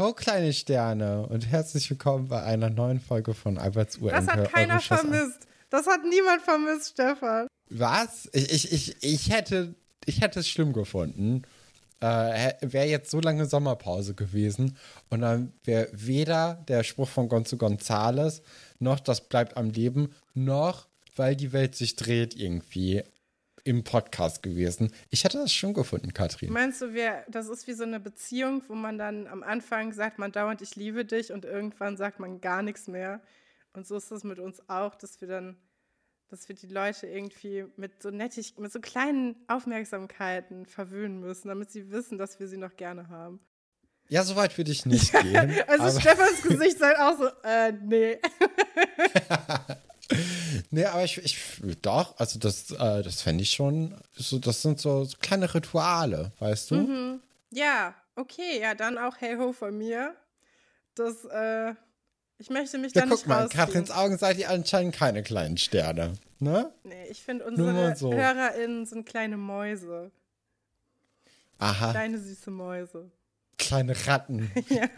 Ho, kleine Sterne und herzlich willkommen bei einer neuen Folge von Alberts Uhr. Das hat keiner vermisst. Das hat niemand vermisst, Stefan. Was? Ich, ich, ich, ich, hätte, ich hätte es schlimm gefunden. Äh, wäre jetzt so lange Sommerpause gewesen und dann wäre weder der Spruch von Gonzo Gonzales noch das bleibt am Leben, noch weil die Welt sich dreht irgendwie im Podcast gewesen. Ich hätte das schon gefunden, Katrin. Meinst du, wir, das ist wie so eine Beziehung, wo man dann am Anfang sagt man dauernd, ich liebe dich und irgendwann sagt man gar nichts mehr. Und so ist es mit uns auch, dass wir dann, dass wir die Leute irgendwie mit so nettig, mit so kleinen Aufmerksamkeiten verwöhnen müssen, damit sie wissen, dass wir sie noch gerne haben. Ja, so weit würde ich nicht gehen. also Stefans Gesicht sei auch so, äh, nee. nee, aber ich, ich doch, also das, äh, das fände ich schon, so, das sind so, so, kleine Rituale, weißt du? Mhm. Ja, okay, ja, dann auch Hey Ho von mir. Das, äh, ich möchte mich ja, da nicht guck mal, Katrins Augen seid ihr anscheinend keine kleinen Sterne, ne? Nee, ich finde unsere so. HörerInnen sind kleine Mäuse. Aha. Kleine süße Mäuse. Kleine Ratten. ja.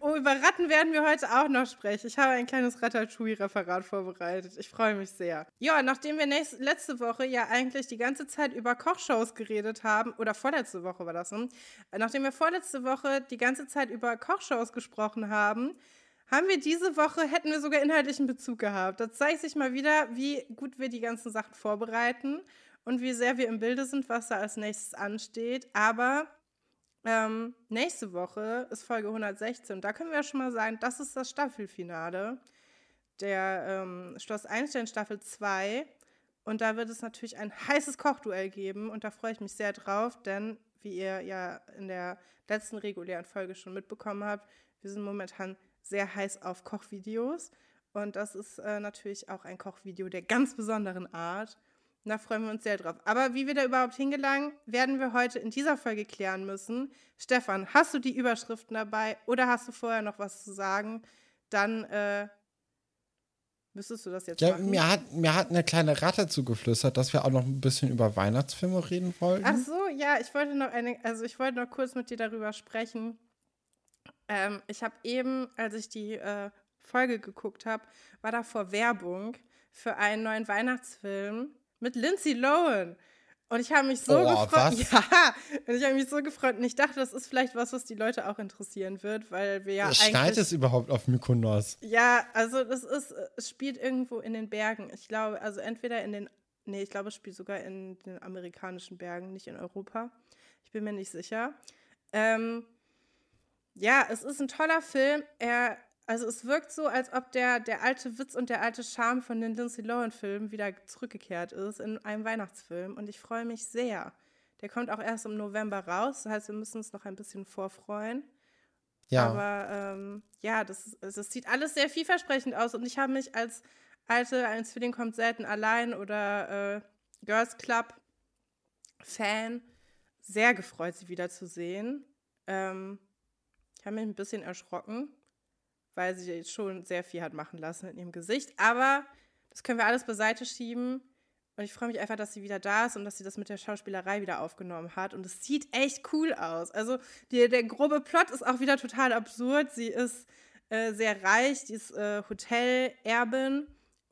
Oh, über Ratten werden wir heute auch noch sprechen. Ich habe ein kleines Ratatouille-Referat vorbereitet. Ich freue mich sehr. Ja, nachdem wir nächste, letzte Woche ja eigentlich die ganze Zeit über Kochshows geredet haben, oder vorletzte Woche war das, ne? nachdem wir vorletzte Woche die ganze Zeit über Kochshows gesprochen haben, haben wir diese Woche, hätten wir sogar inhaltlichen Bezug gehabt. Da zeigt sich mal wieder, wie gut wir die ganzen Sachen vorbereiten und wie sehr wir im Bilde sind, was da als nächstes ansteht. Aber ähm, nächste Woche ist Folge 116. Da können wir ja schon mal sagen, das ist das Staffelfinale der ähm, Schloss Einstein Staffel 2. Und da wird es natürlich ein heißes Kochduell geben. Und da freue ich mich sehr drauf, denn wie ihr ja in der letzten regulären Folge schon mitbekommen habt, wir sind momentan sehr heiß auf Kochvideos. Und das ist äh, natürlich auch ein Kochvideo der ganz besonderen Art. Da freuen wir uns sehr drauf. Aber wie wir da überhaupt hingelangen, werden wir heute in dieser Folge klären müssen. Stefan, hast du die Überschriften dabei oder hast du vorher noch was zu sagen? Dann äh, müsstest du das jetzt ja, machen. Mir hat, mir hat eine kleine Ratte zugeflüstert, dass wir auch noch ein bisschen über Weihnachtsfilme reden wollten. Ach so, ja, ich wollte noch eine, also ich wollte noch kurz mit dir darüber sprechen. Ähm, ich habe eben, als ich die äh, Folge geguckt habe, war da vor Werbung für einen neuen Weihnachtsfilm mit Lindsay Lohan. Und ich habe mich so oh, gefreut. Was? Ja, und ich habe mich so gefreut. Und ich dachte, das ist vielleicht was, was die Leute auch interessieren wird, weil wir ja Schneit es überhaupt auf Mykonos? Ja, also das ist, es spielt irgendwo in den Bergen. Ich glaube, also entweder in den, nee, ich glaube, es spielt sogar in den amerikanischen Bergen, nicht in Europa. Ich bin mir nicht sicher. Ähm, ja, es ist ein toller Film. Er also es wirkt so, als ob der, der alte Witz und der alte Charme von den Lindsay Lohan-Filmen wieder zurückgekehrt ist in einem Weihnachtsfilm. Und ich freue mich sehr. Der kommt auch erst im November raus. Das heißt, wir müssen uns noch ein bisschen vorfreuen. Ja. Aber ähm, ja, das, das sieht alles sehr vielversprechend aus. Und ich habe mich als alte, ein Zwilling kommt selten allein oder äh, Girls Club Fan sehr gefreut, sie wiederzusehen. Ähm, ich habe mich ein bisschen erschrocken, weil sie schon sehr viel hat machen lassen in ihrem Gesicht. Aber das können wir alles beiseite schieben. Und ich freue mich einfach, dass sie wieder da ist und dass sie das mit der Schauspielerei wieder aufgenommen hat. Und es sieht echt cool aus. Also die, der grobe Plot ist auch wieder total absurd. Sie ist äh, sehr reich, die ist äh, Hotelerbin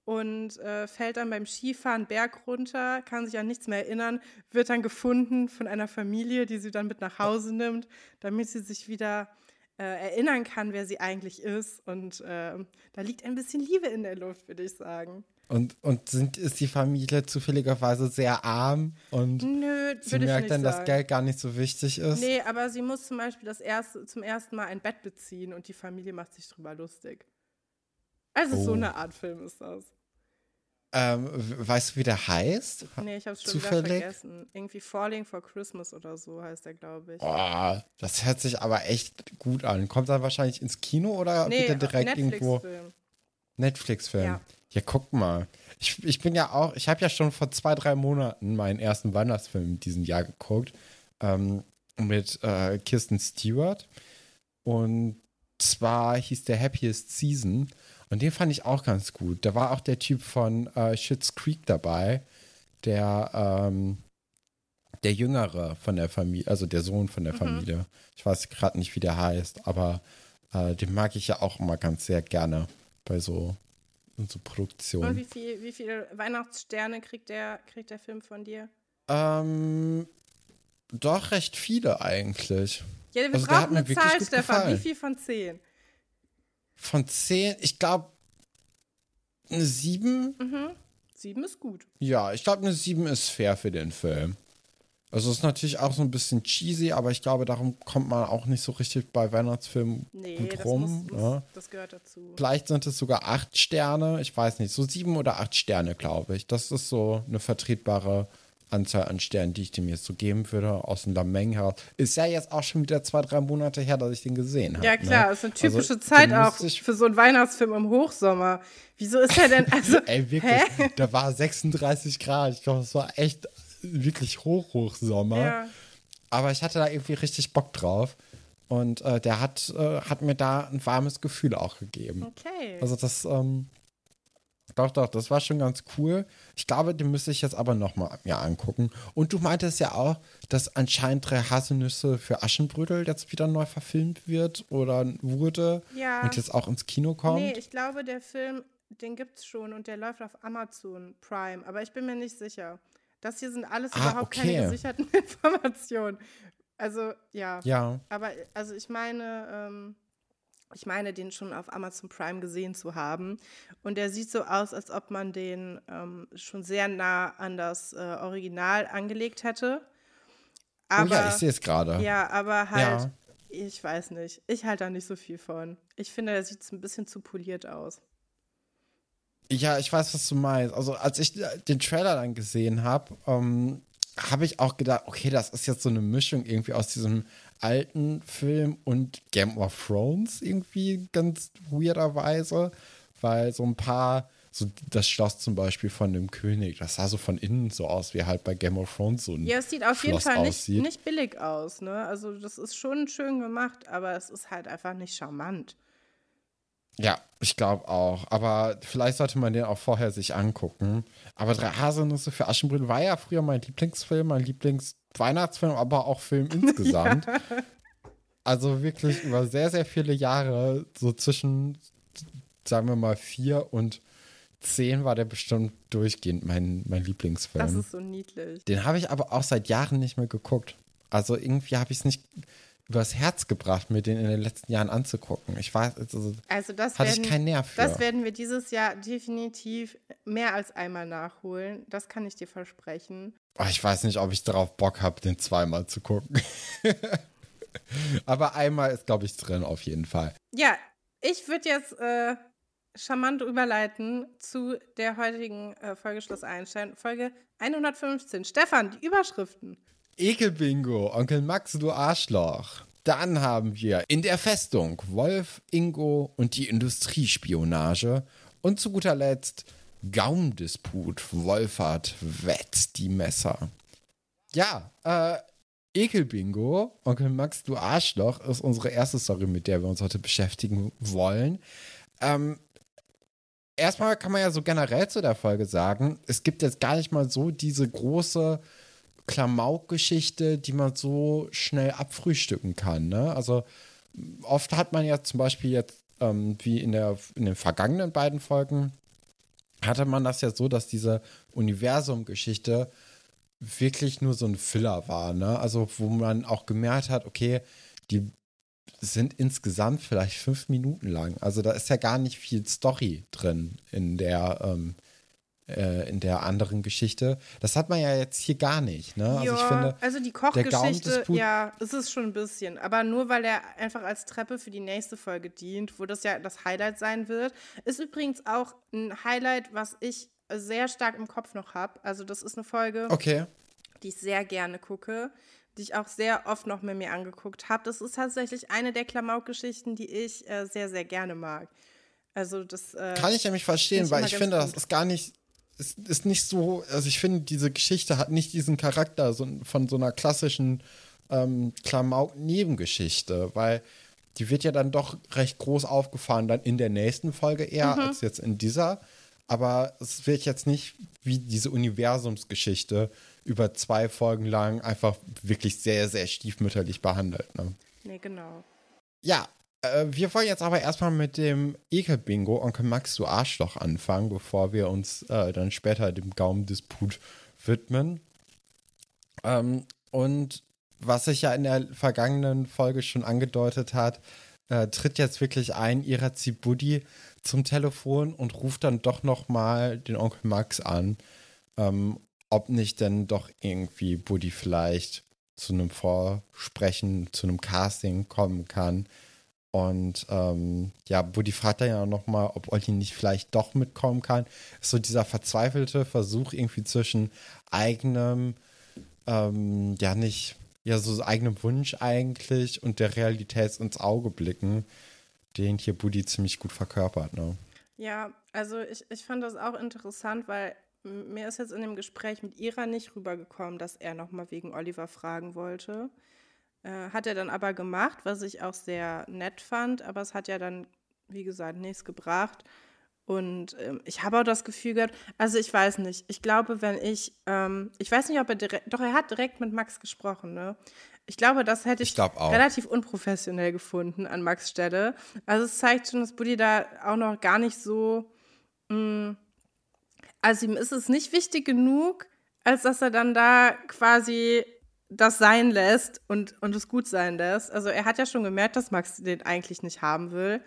und äh, fällt dann beim Skifahren Berg runter, kann sich an nichts mehr erinnern, wird dann gefunden von einer Familie, die sie dann mit nach Hause nimmt, damit sie sich wieder äh, erinnern kann, wer sie eigentlich ist. Und äh, da liegt ein bisschen Liebe in der Luft, würde ich sagen. Und, und sind, ist die Familie zufälligerweise sehr arm und Nö, sie merkt dann, sagen. dass Geld gar nicht so wichtig ist? Nee, aber sie muss zum Beispiel das erste, zum ersten Mal ein Bett beziehen und die Familie macht sich drüber lustig. Also oh. so eine Art Film ist das. Ähm, weißt du, wie der heißt? Nee, ich hab's schon Zufällig? wieder vergessen. Irgendwie Falling for Christmas oder so heißt der, glaube ich. Oh, das hört sich aber echt gut an. Kommt dann wahrscheinlich ins Kino oder nee, wird er direkt Netflix irgendwo? Film. Netflix-Film. Ja. ja, guck mal. Ich, ich bin ja auch, ich habe ja schon vor zwei, drei Monaten meinen ersten Weihnachtsfilm in diesem Jahr geguckt. Ähm, mit äh, Kirsten Stewart. Und zwar hieß der Happiest Season. Und den fand ich auch ganz gut. Da war auch der Typ von äh, Schitt's Creek dabei, der, ähm, der Jüngere von der Familie, also der Sohn von der Mhm. Familie. Ich weiß gerade nicht, wie der heißt, aber äh, den mag ich ja auch immer ganz sehr gerne bei so, so Und Produktionen. wie, viel, wie viele Weihnachtssterne kriegt der, kriegt der Film von dir? Ähm, doch recht viele eigentlich. Ja, wir Also brauchen eine Zahl, Stefan. gefallen. Wie viel von zehn? Von zehn, ich glaube, eine sieben. Sieben ist gut. Ja, ich glaube, eine 7 ist fair für den Film. Also ist natürlich auch so ein bisschen cheesy, aber ich glaube, darum kommt man auch nicht so richtig bei Weihnachtsfilmen Nee, gut das, rum. muss, muss, ne? das gehört dazu. Vielleicht sind es sogar acht Sterne, ich weiß nicht, so sieben oder acht Sterne, glaube ich. Das ist so eine vertretbare Anzahl an Sternen, die ich dem jetzt so geben würde, aus dem Lameng heraus. Ist ja jetzt auch schon wieder zwei, drei Monate her, dass ich den gesehen habe. Ja, klar, ne? ist eine typische Also, Zeit auch für so einen Weihnachtsfilm im Hochsommer. Wieso ist er denn, also, Ey, wirklich, da war 36 Grad. Ich glaube, es war echt wirklich hoch, Hochsommer. ja. Aber ich hatte da irgendwie richtig Bock drauf. Und äh, der hat, äh, hat mir da ein warmes Gefühl auch gegeben. Okay. Also das, ähm, doch, doch, das war schon ganz cool. Ich glaube, den müsste ich jetzt aber nochmal mir angucken. Und du meintest ja auch, dass anscheinend drei Haselnüsse für Aschenbrödel jetzt wieder neu verfilmt wird oder wurde Ja. und jetzt auch ins Kino kommt. nee, ich glaube, der Film, den gibt's schon und der läuft auf Amazon Prime, aber ich bin mir nicht sicher. Das hier sind alles Ah, überhaupt keine okay. gesicherten Informationen. Also, ja. Ja, Aber also ich meine, ähm, ich meine, den schon auf Amazon Prime gesehen zu haben. Und der sieht so aus, als ob man den ähm, schon sehr nah an das äh, Original angelegt hätte. Aber, oh ja, ich sehe es gerade. ja, aber halt, Ja. ich weiß nicht. Ich halte da nicht so viel von. Ich finde, der sieht ein bisschen zu poliert aus. Ja, ich weiß, was du meinst. Also, als ich den Trailer dann gesehen habe, ähm, habe ich auch gedacht, okay, das ist jetzt so eine Mischung irgendwie aus diesem alten Film und Game of Thrones irgendwie ganz weirderweise, weil so ein paar, so das Schloss zum Beispiel von dem König, das sah so von innen so aus, wie halt bei Game of Thrones so ein Ja, es sieht auf jeden Schloss Fall nicht, nicht billig aus, ne? Also das ist schon schön gemacht, aber es ist halt einfach nicht charmant. Ja, ich glaube auch. Aber vielleicht sollte man den auch vorher sich angucken. Aber Drei Haselnüsse für Aschenbrödel war ja früher mein Lieblingsfilm, mein Lieblingsweihnachtsfilm, aber auch Film insgesamt. Also wirklich über sehr, sehr viele Jahre, so zwischen, sagen wir mal, vier und zehn war der bestimmt durchgehend mein, mein Lieblingsfilm. Das ist so niedlich. Den habe ich aber auch seit Jahren nicht mehr geguckt. Also irgendwie habe ich es nicht übers Herz gebracht, mir den in den letzten Jahren anzugucken. Ich weiß, also Also das hatte werden, ich keinen Nerv für. das werden wir dieses Jahr definitiv mehr als einmal nachholen. Das kann ich dir versprechen. Oh, ich weiß nicht, ob ich darauf Bock habe, den zweimal zu gucken. Aber einmal ist, glaube ich, drin auf jeden Fall. Ja, ich würde jetzt äh, charmant überleiten zu der heutigen äh, Folge Schloss Einstein, Folge 115. Stefan, die Überschriften. Ekelbingo, Onkel Max, du Arschloch. Dann haben wir in der Festung Wolf, Ingo und die Industriespionage. Und zu guter Letzt Gaumdisput, Wolfert wetzt die Messer. Ja, äh, Ekelbingo, Onkel Max, du Arschloch, ist unsere erste Story, mit der wir uns heute beschäftigen wollen. Ähm, erstmal kann man ja so generell zu der Folge sagen, es gibt jetzt gar nicht mal so diese große Klamauk-Geschichte, die man so schnell abfrühstücken kann. Ne? Also oft hat man ja zum Beispiel jetzt, ähm, wie in, der, in den vergangenen beiden Folgen, hatte man das ja so, dass diese Universum-Geschichte wirklich nur so ein Filler war. Ne? Also wo man auch gemerkt hat, okay, die sind insgesamt vielleicht fünf Minuten lang. Also da ist ja gar nicht viel Story drin in der ähm, äh, in der anderen Geschichte. Das hat man ja jetzt hier gar nicht. Ne? Also ich finde, also die Kochgeschichte, ja, es ist schon ein bisschen. Aber nur weil er einfach als Treppe für die nächste Folge dient, wo das ja das Highlight sein wird. Ist übrigens auch ein Highlight, was ich sehr stark im Kopf noch habe. Also das ist eine Folge, okay. die ich sehr gerne gucke, die ich auch sehr oft noch mit mir angeguckt habe. Das ist tatsächlich eine der Klamauk-Geschichten, die ich äh, sehr, sehr gerne mag. Also das äh, Kann ich nämlich verstehen, ich weil ich finde, das gut. ist gar nicht, ist, ist nicht so, also ich finde, diese Geschichte hat nicht diesen Charakter so, von so einer klassischen ähm, Klamauk-Nebengeschichte, weil die wird ja dann doch recht groß aufgefahren, dann in der nächsten Folge eher Mhm. als jetzt in dieser. aber es wird jetzt nicht wie diese Universumsgeschichte über zwei Folgen lang einfach wirklich sehr, sehr stiefmütterlich behandelt. Ne? Nee, genau. Ja, äh, wir wollen jetzt aber erstmal mit dem Ekel-Bingo Onkel Max, du Arschloch anfangen, bevor wir uns äh, dann später dem Gaumendisput widmen. Ähm, und was sich ja in der vergangenen Folge schon angedeutet hat, äh, tritt jetzt wirklich ein, Irazi Buddy zum Telefon und ruft dann doch noch mal den Onkel Max an, ähm, ob nicht denn doch irgendwie Buddy vielleicht zu einem Vorsprechen, zu einem Casting kommen kann. Und ähm, ja, Buddy fragt dann ja noch mal, ob Olli nicht vielleicht doch mitkommen kann. Ist so dieser verzweifelte Versuch irgendwie zwischen eigenem, ähm, ja nicht, ja so eigenem Wunsch eigentlich und der Realität ins Auge blicken, den hier Buddy ziemlich gut verkörpert. Ne? Ja, also ich, ich fand das auch interessant, weil mir ist jetzt in dem Gespräch mit Ira nicht rübergekommen, dass er noch mal wegen Oliver fragen wollte. Äh, hat er dann aber gemacht, was ich auch sehr nett fand, aber es hat ja dann, wie gesagt, nichts gebracht. Und ähm, ich habe auch das Gefühl gehabt, also ich weiß nicht, ich glaube, wenn ich, ähm, ich weiß nicht, ob er direkt, doch er hat direkt mit Max gesprochen, ne? Ich glaube, das hätte ich, ich relativ unprofessionell gefunden an Max Stelle. Also es zeigt schon, dass Buddy da auch noch gar nicht so, mh, mm, also ihm ist es nicht wichtig genug, als dass er dann da quasi das sein lässt und, und es gut sein lässt. Also er hat ja schon gemerkt, dass Max den eigentlich nicht haben will.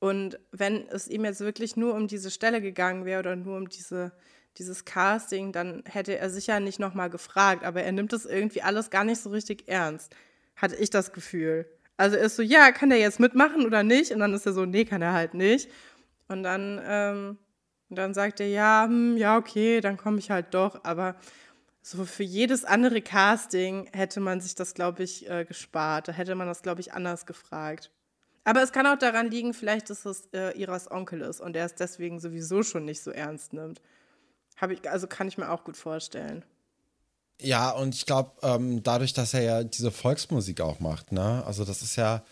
Und wenn es ihm jetzt wirklich nur um diese Stelle gegangen wäre oder nur um diese, dieses Casting, dann hätte er sicher nicht nochmal gefragt. Aber er nimmt das irgendwie alles gar nicht so richtig ernst, hatte ich das Gefühl. Also er ist so, ja, kann der jetzt mitmachen oder nicht? Und dann ist er so, nee, kann er halt nicht. Und dann, ähm, dann sagt er, ja, hm, ja, okay, dann komme ich halt doch. Aber so für jedes andere Casting hätte man sich das, glaube ich, äh, gespart. Da hätte man das, glaube ich, anders gefragt. Aber es kann auch daran liegen, vielleicht, dass es äh, Iras Onkel ist und er es deswegen sowieso schon nicht so ernst nimmt. Hab ich, also kann ich mir auch gut vorstellen. Ja, und ich glaube, ähm, dadurch, dass er ja diese Volksmusik auch macht, ne? Also das ist ja,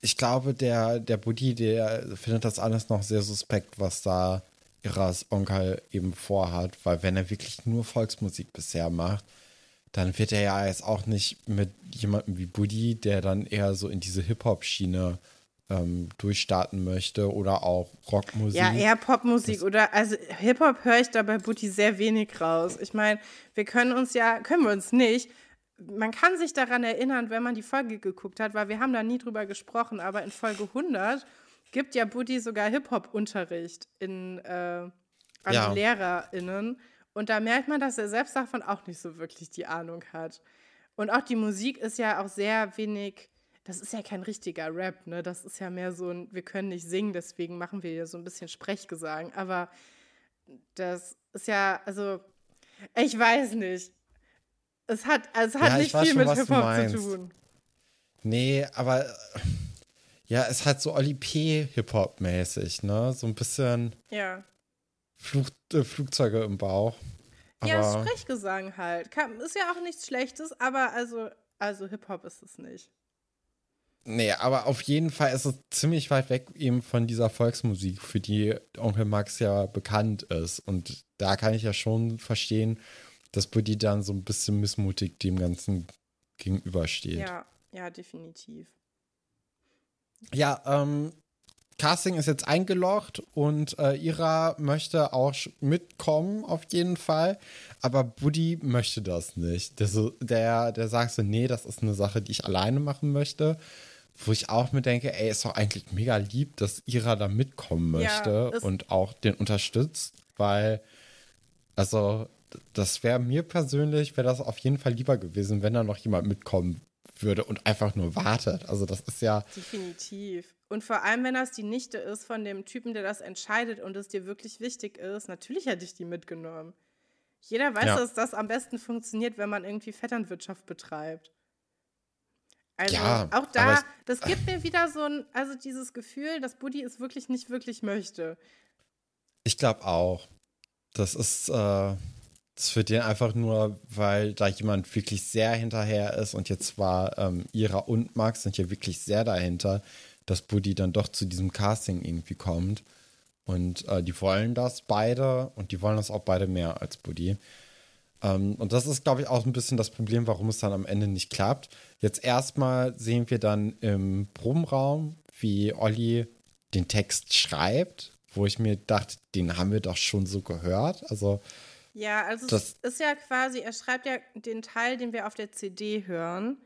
ich glaube, der, der Buddy, der findet das alles noch sehr suspekt, was da Iras Onkel eben vorhat, weil wenn er wirklich nur Volksmusik bisher macht, dann wird er ja jetzt auch nicht mit jemandem wie Buddy, der dann eher so in diese Hip-Hop-Schiene ähm, durchstarten möchte oder auch Rockmusik. Ja, eher Popmusik oder also Hip-Hop höre ich da bei Buddy sehr wenig raus. Ich meine, wir können uns ja, können wir uns nicht. Man kann sich daran erinnern, wenn man die Folge geguckt hat, weil wir haben da nie drüber gesprochen, aber in Folge 100 gibt ja Buddy sogar Hip-Hop-Unterricht in, äh, an ja. LehrerInnen. Und da merkt man, dass er selbst davon auch nicht so wirklich die Ahnung hat. Und auch die Musik ist ja auch sehr wenig, das ist ja kein richtiger Rap, ne? Das ist ja mehr so ein, wir können nicht singen, deswegen machen wir hier so ein bisschen Sprechgesang. Aber das ist ja, also, ich weiß nicht. Es hat, es hat ja, nicht viel schon, mit Hip-Hop zu tun. Nee, aber ja, es hat so Oli P. Hip-Hop-mäßig, ne? So ein bisschen ja. Flug, äh, Flugzeuge im Bauch. Aber ja, Sprechgesang halt. Kann, ist ja auch nichts Schlechtes, aber also, also Hip-Hop ist es nicht. Nee, aber auf jeden Fall ist es ziemlich weit weg eben von dieser Volksmusik, für die Onkel Max ja bekannt ist. Und da kann ich ja schon verstehen, dass Buddy dann so ein bisschen missmutig dem Ganzen gegenübersteht. Ja, ja, definitiv. Ja, ähm, Casting ist jetzt eingelocht und äh, Ira möchte auch mitkommen auf jeden Fall, aber Buddy möchte das nicht. Der, so, der, der sagt so, nee, das ist eine Sache, die ich alleine machen möchte. Wo ich auch mir denke, ey, ist doch eigentlich mega lieb, dass Ira da mitkommen möchte ja, und auch den unterstützt, weil, also, das wäre mir persönlich, wäre das auf jeden Fall lieber gewesen, wenn da noch jemand mitkommen würde und einfach nur wartet. Also das ist ja. Definitiv. Und vor allem, wenn das die Nichte ist von dem Typen, der das entscheidet und es dir wirklich wichtig ist, natürlich hätte ich die mitgenommen. Jeder weiß, ja. dass das am besten funktioniert, wenn man irgendwie Vetternwirtschaft betreibt. Also ja, auch da, das gibt mir wieder so ein, also dieses Gefühl, dass Buddy es wirklich nicht wirklich möchte. Ich glaube auch. Das ist, äh, das für den einfach nur, weil da jemand wirklich sehr hinterher ist und jetzt war ähm, Ira und Max sind ja wirklich sehr dahinter, dass Buddy dann doch zu diesem Casting irgendwie kommt. Und äh, die wollen das beide und die wollen das auch beide mehr als Buddy. Ähm, und das ist, glaube ich, auch ein bisschen das Problem, warum es dann am Ende nicht klappt. Jetzt erstmal sehen wir dann im Probenraum, wie Olli den Text schreibt, wo ich mir dachte, den haben wir doch schon so gehört. Also ja, also das es ist ja quasi, er schreibt ja den Teil, den wir auf der CD hören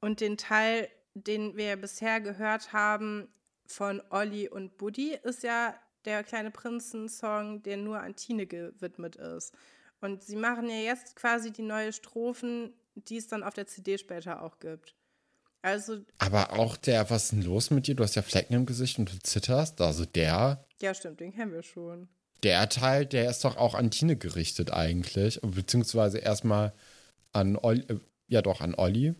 und den Teil, den wir bisher gehört haben von Olli und Buddy, ist ja der kleine Prinzen-Song, der nur an Tine gewidmet ist. Und sie machen ja jetzt quasi die neue Strophen, die es dann auf der CD später auch gibt. Also. Aber auch der, was ist denn los mit dir? Du hast ja Flecken im Gesicht und du zitterst. Also der. Ja, stimmt, den kennen wir schon. Der Teil, der ist doch auch an Tine gerichtet eigentlich. Beziehungsweise erstmal an Olli, äh, ja doch, an Olli.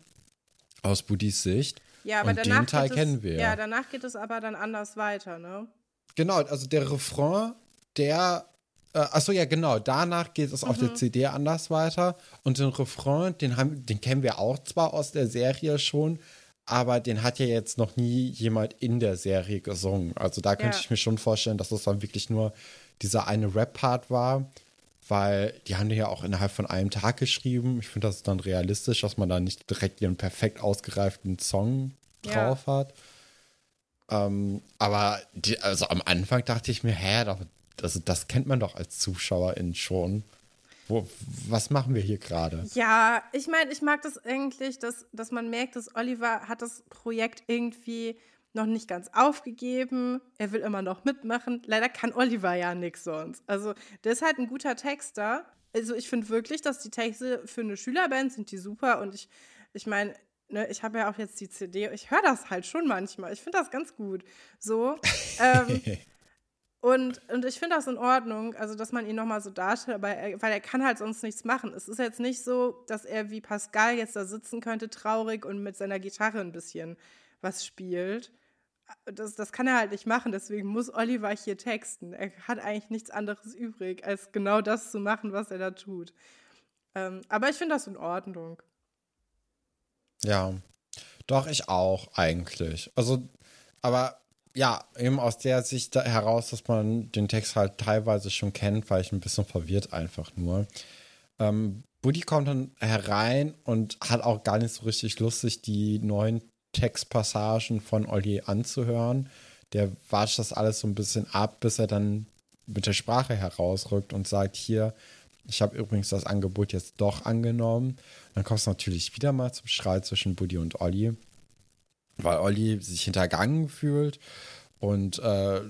Aus Budis Sicht. Ja, aber und danach den Teil es, kennen wir. Ja, danach geht es aber dann anders weiter, ne? Genau, also der Refrain, der äh, achso, ja, genau. Danach geht es mhm. auf der mhm. CD anders weiter. Und den Refrain, den, haben, den kennen wir auch zwar aus der Serie schon, aber den hat ja jetzt noch nie jemand in der Serie gesungen. Also da könnte ja. ich mir schon vorstellen, dass das dann wirklich nur dieser eine Rap-Part war, weil die haben ja auch innerhalb von einem Tag geschrieben. Ich finde das dann realistisch, dass man da nicht direkt ihren perfekt ausgereiften Song drauf ja. hat. Ähm, aber die, also am Anfang dachte ich mir, hä, also das kennt man doch als Zuschauerin schon. Wo, was machen wir hier gerade? Ja, ich meine, ich mag das eigentlich, dass, dass man merkt, dass Oliver hat das Projekt irgendwie noch nicht ganz aufgegeben. Er will immer noch mitmachen. Leider kann Oliver ja nichts sonst. Also, der ist halt ein guter Texter. Also, ich finde wirklich, dass die Texte für eine Schülerband sind die super. Und ich, ich meine, ne, ich habe ja auch jetzt die CD. Ich höre das halt schon manchmal. Ich finde das ganz gut. So. ähm, Und, und ich finde das in Ordnung, also dass man ihn nochmal so darstellt, aber er, weil er kann halt sonst nichts machen. Es ist jetzt nicht so, dass er wie Pascal jetzt da sitzen könnte, traurig und mit seiner Gitarre ein bisschen was spielt. Das, das kann er halt nicht machen, deswegen muss Oliver hier texten. Er hat eigentlich nichts anderes übrig, als genau das zu machen, was er da tut. Ähm, aber ich finde das in Ordnung. Ja, doch, ich auch eigentlich. Also, aber ja, eben aus der Sicht heraus, dass man den Text halt teilweise schon kennt, war ich ein bisschen verwirrt einfach nur. Ähm, Buddy kommt dann herein und hat auch gar nicht so richtig Lust, sich die neuen Textpassagen von Olli anzuhören. Der watscht das alles so ein bisschen ab, bis er dann mit der Sprache herausrückt und sagt, hier, ich habe übrigens das Angebot jetzt doch angenommen. Dann kommt es natürlich wieder mal zum Streit zwischen Buddy und Olli weil Olli sich hintergangen fühlt und äh,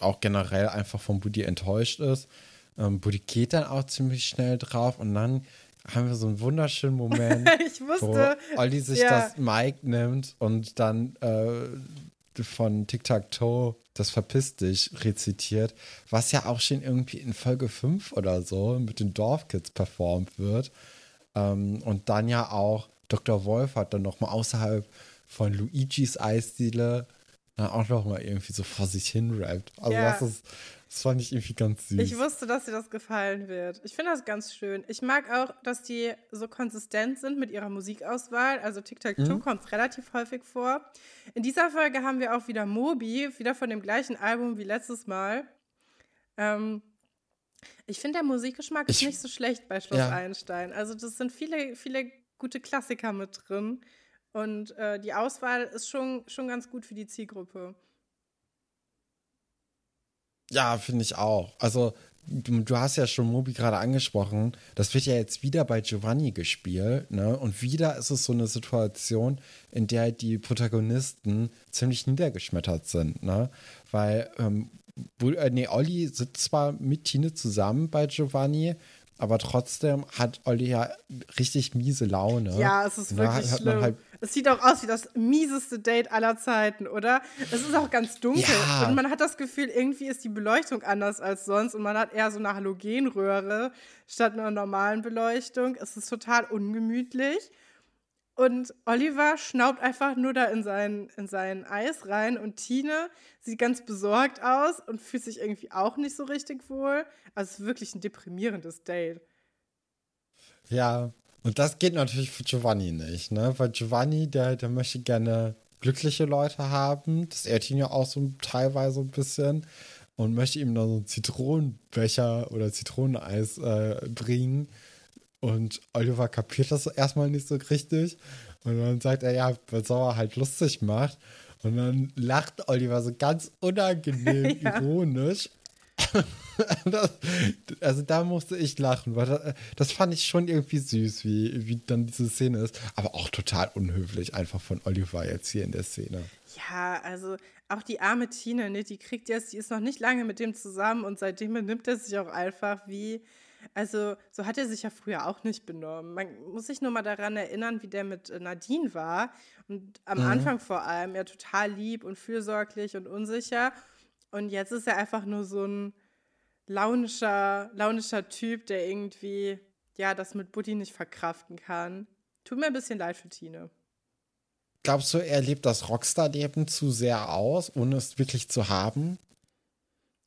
auch generell einfach von Buddy enttäuscht ist. Ähm, Buddy geht dann auch ziemlich schnell drauf und dann haben wir so einen wunderschönen Moment, wusste, wo Olli sich ja. das Mic nimmt und dann äh, von Tic Tac Toe das Verpiss dich rezitiert, was ja auch schon irgendwie in Folge 5 oder so mit den Dorfkids performt wird. Ähm, und dann ja auch Dr. Wolf hat dann nochmal außerhalb von Luigis Eisdiele auch noch mal irgendwie so vor sich hin rappt. Also ja. das ist, das fand ich irgendwie ganz süß. Ich wusste, dass dir das gefallen wird. Ich finde das ganz schön. Ich mag auch, dass die so konsistent sind mit ihrer Musikauswahl. Also Tic-Tac-Toe mhm. kommt relativ häufig vor. In dieser Folge haben wir auch wieder Moby, wieder von dem gleichen Album wie letztes Mal. Ähm, ich finde, der Musikgeschmack ich, ist nicht so schlecht bei Schloss ja. Einstein. Also das sind viele, viele gute Klassiker mit drin. Und äh, die Auswahl ist schon, schon ganz gut für die Zielgruppe. Ja, finde ich auch. Also, du, du, hast ja schon Mobi gerade angesprochen. Das wird ja jetzt wieder bei Giovanni gespielt. Ne? Und wieder ist es so eine Situation, in der die Protagonisten ziemlich niedergeschmettert sind. Ne? Weil, ähm, äh, nee, Olli sitzt zwar mit Tine zusammen bei Giovanni, aber trotzdem hat Olli ja richtig miese Laune. Ja, es ist wirklich schlimm. Halt es sieht auch aus wie das mieseste Date aller Zeiten, oder? Es ist auch ganz dunkel ja. und man hat das Gefühl, irgendwie ist die Beleuchtung anders als sonst und man hat eher so eine Halogenröhre statt einer normalen Beleuchtung. Es ist total ungemütlich. Und Oliver schnaubt einfach nur da in sein, in sein Eis rein und Tine sieht ganz besorgt aus und fühlt sich irgendwie auch nicht so richtig wohl. Also es ist wirklich ein deprimierendes Date. Ja, und das geht natürlich für Giovanni nicht, ne? Weil Giovanni, der, der möchte gerne glückliche Leute haben. Das ehrt ihn ja auch so teilweise ein bisschen. und möchte ihm dann so einen Zitronenbecher oder Zitroneneis äh, bringen. Und Oliver kapiert das erstmal nicht so richtig. Und dann sagt er, ja, was er halt lustig macht. Und dann lacht Oliver so ganz unangenehm, ja. ironisch. Das, also da musste ich lachen, weil das, das, fand ich schon irgendwie süß, wie, wie dann diese Szene ist. Aber auch total unhöflich einfach von Oliver jetzt hier in der Szene. Ja, also auch die arme Tina, ne, die kriegt jetzt, die ist noch nicht lange mit dem zusammen und seitdem benimmt er sich auch einfach wie, also so hat er sich ja früher auch nicht benommen. Man muss sich nur mal daran erinnern, wie der mit Nadine war und am mhm. Anfang vor allem ja total lieb und fürsorglich und unsicher und jetzt ist er einfach nur so ein launischer, launischer Typ, der irgendwie, ja, das mit Buddy nicht verkraften kann. Tut mir ein bisschen leid für Tine. Glaubst du, er lebt das Rockstar-Leben zu sehr aus, ohne es wirklich zu haben?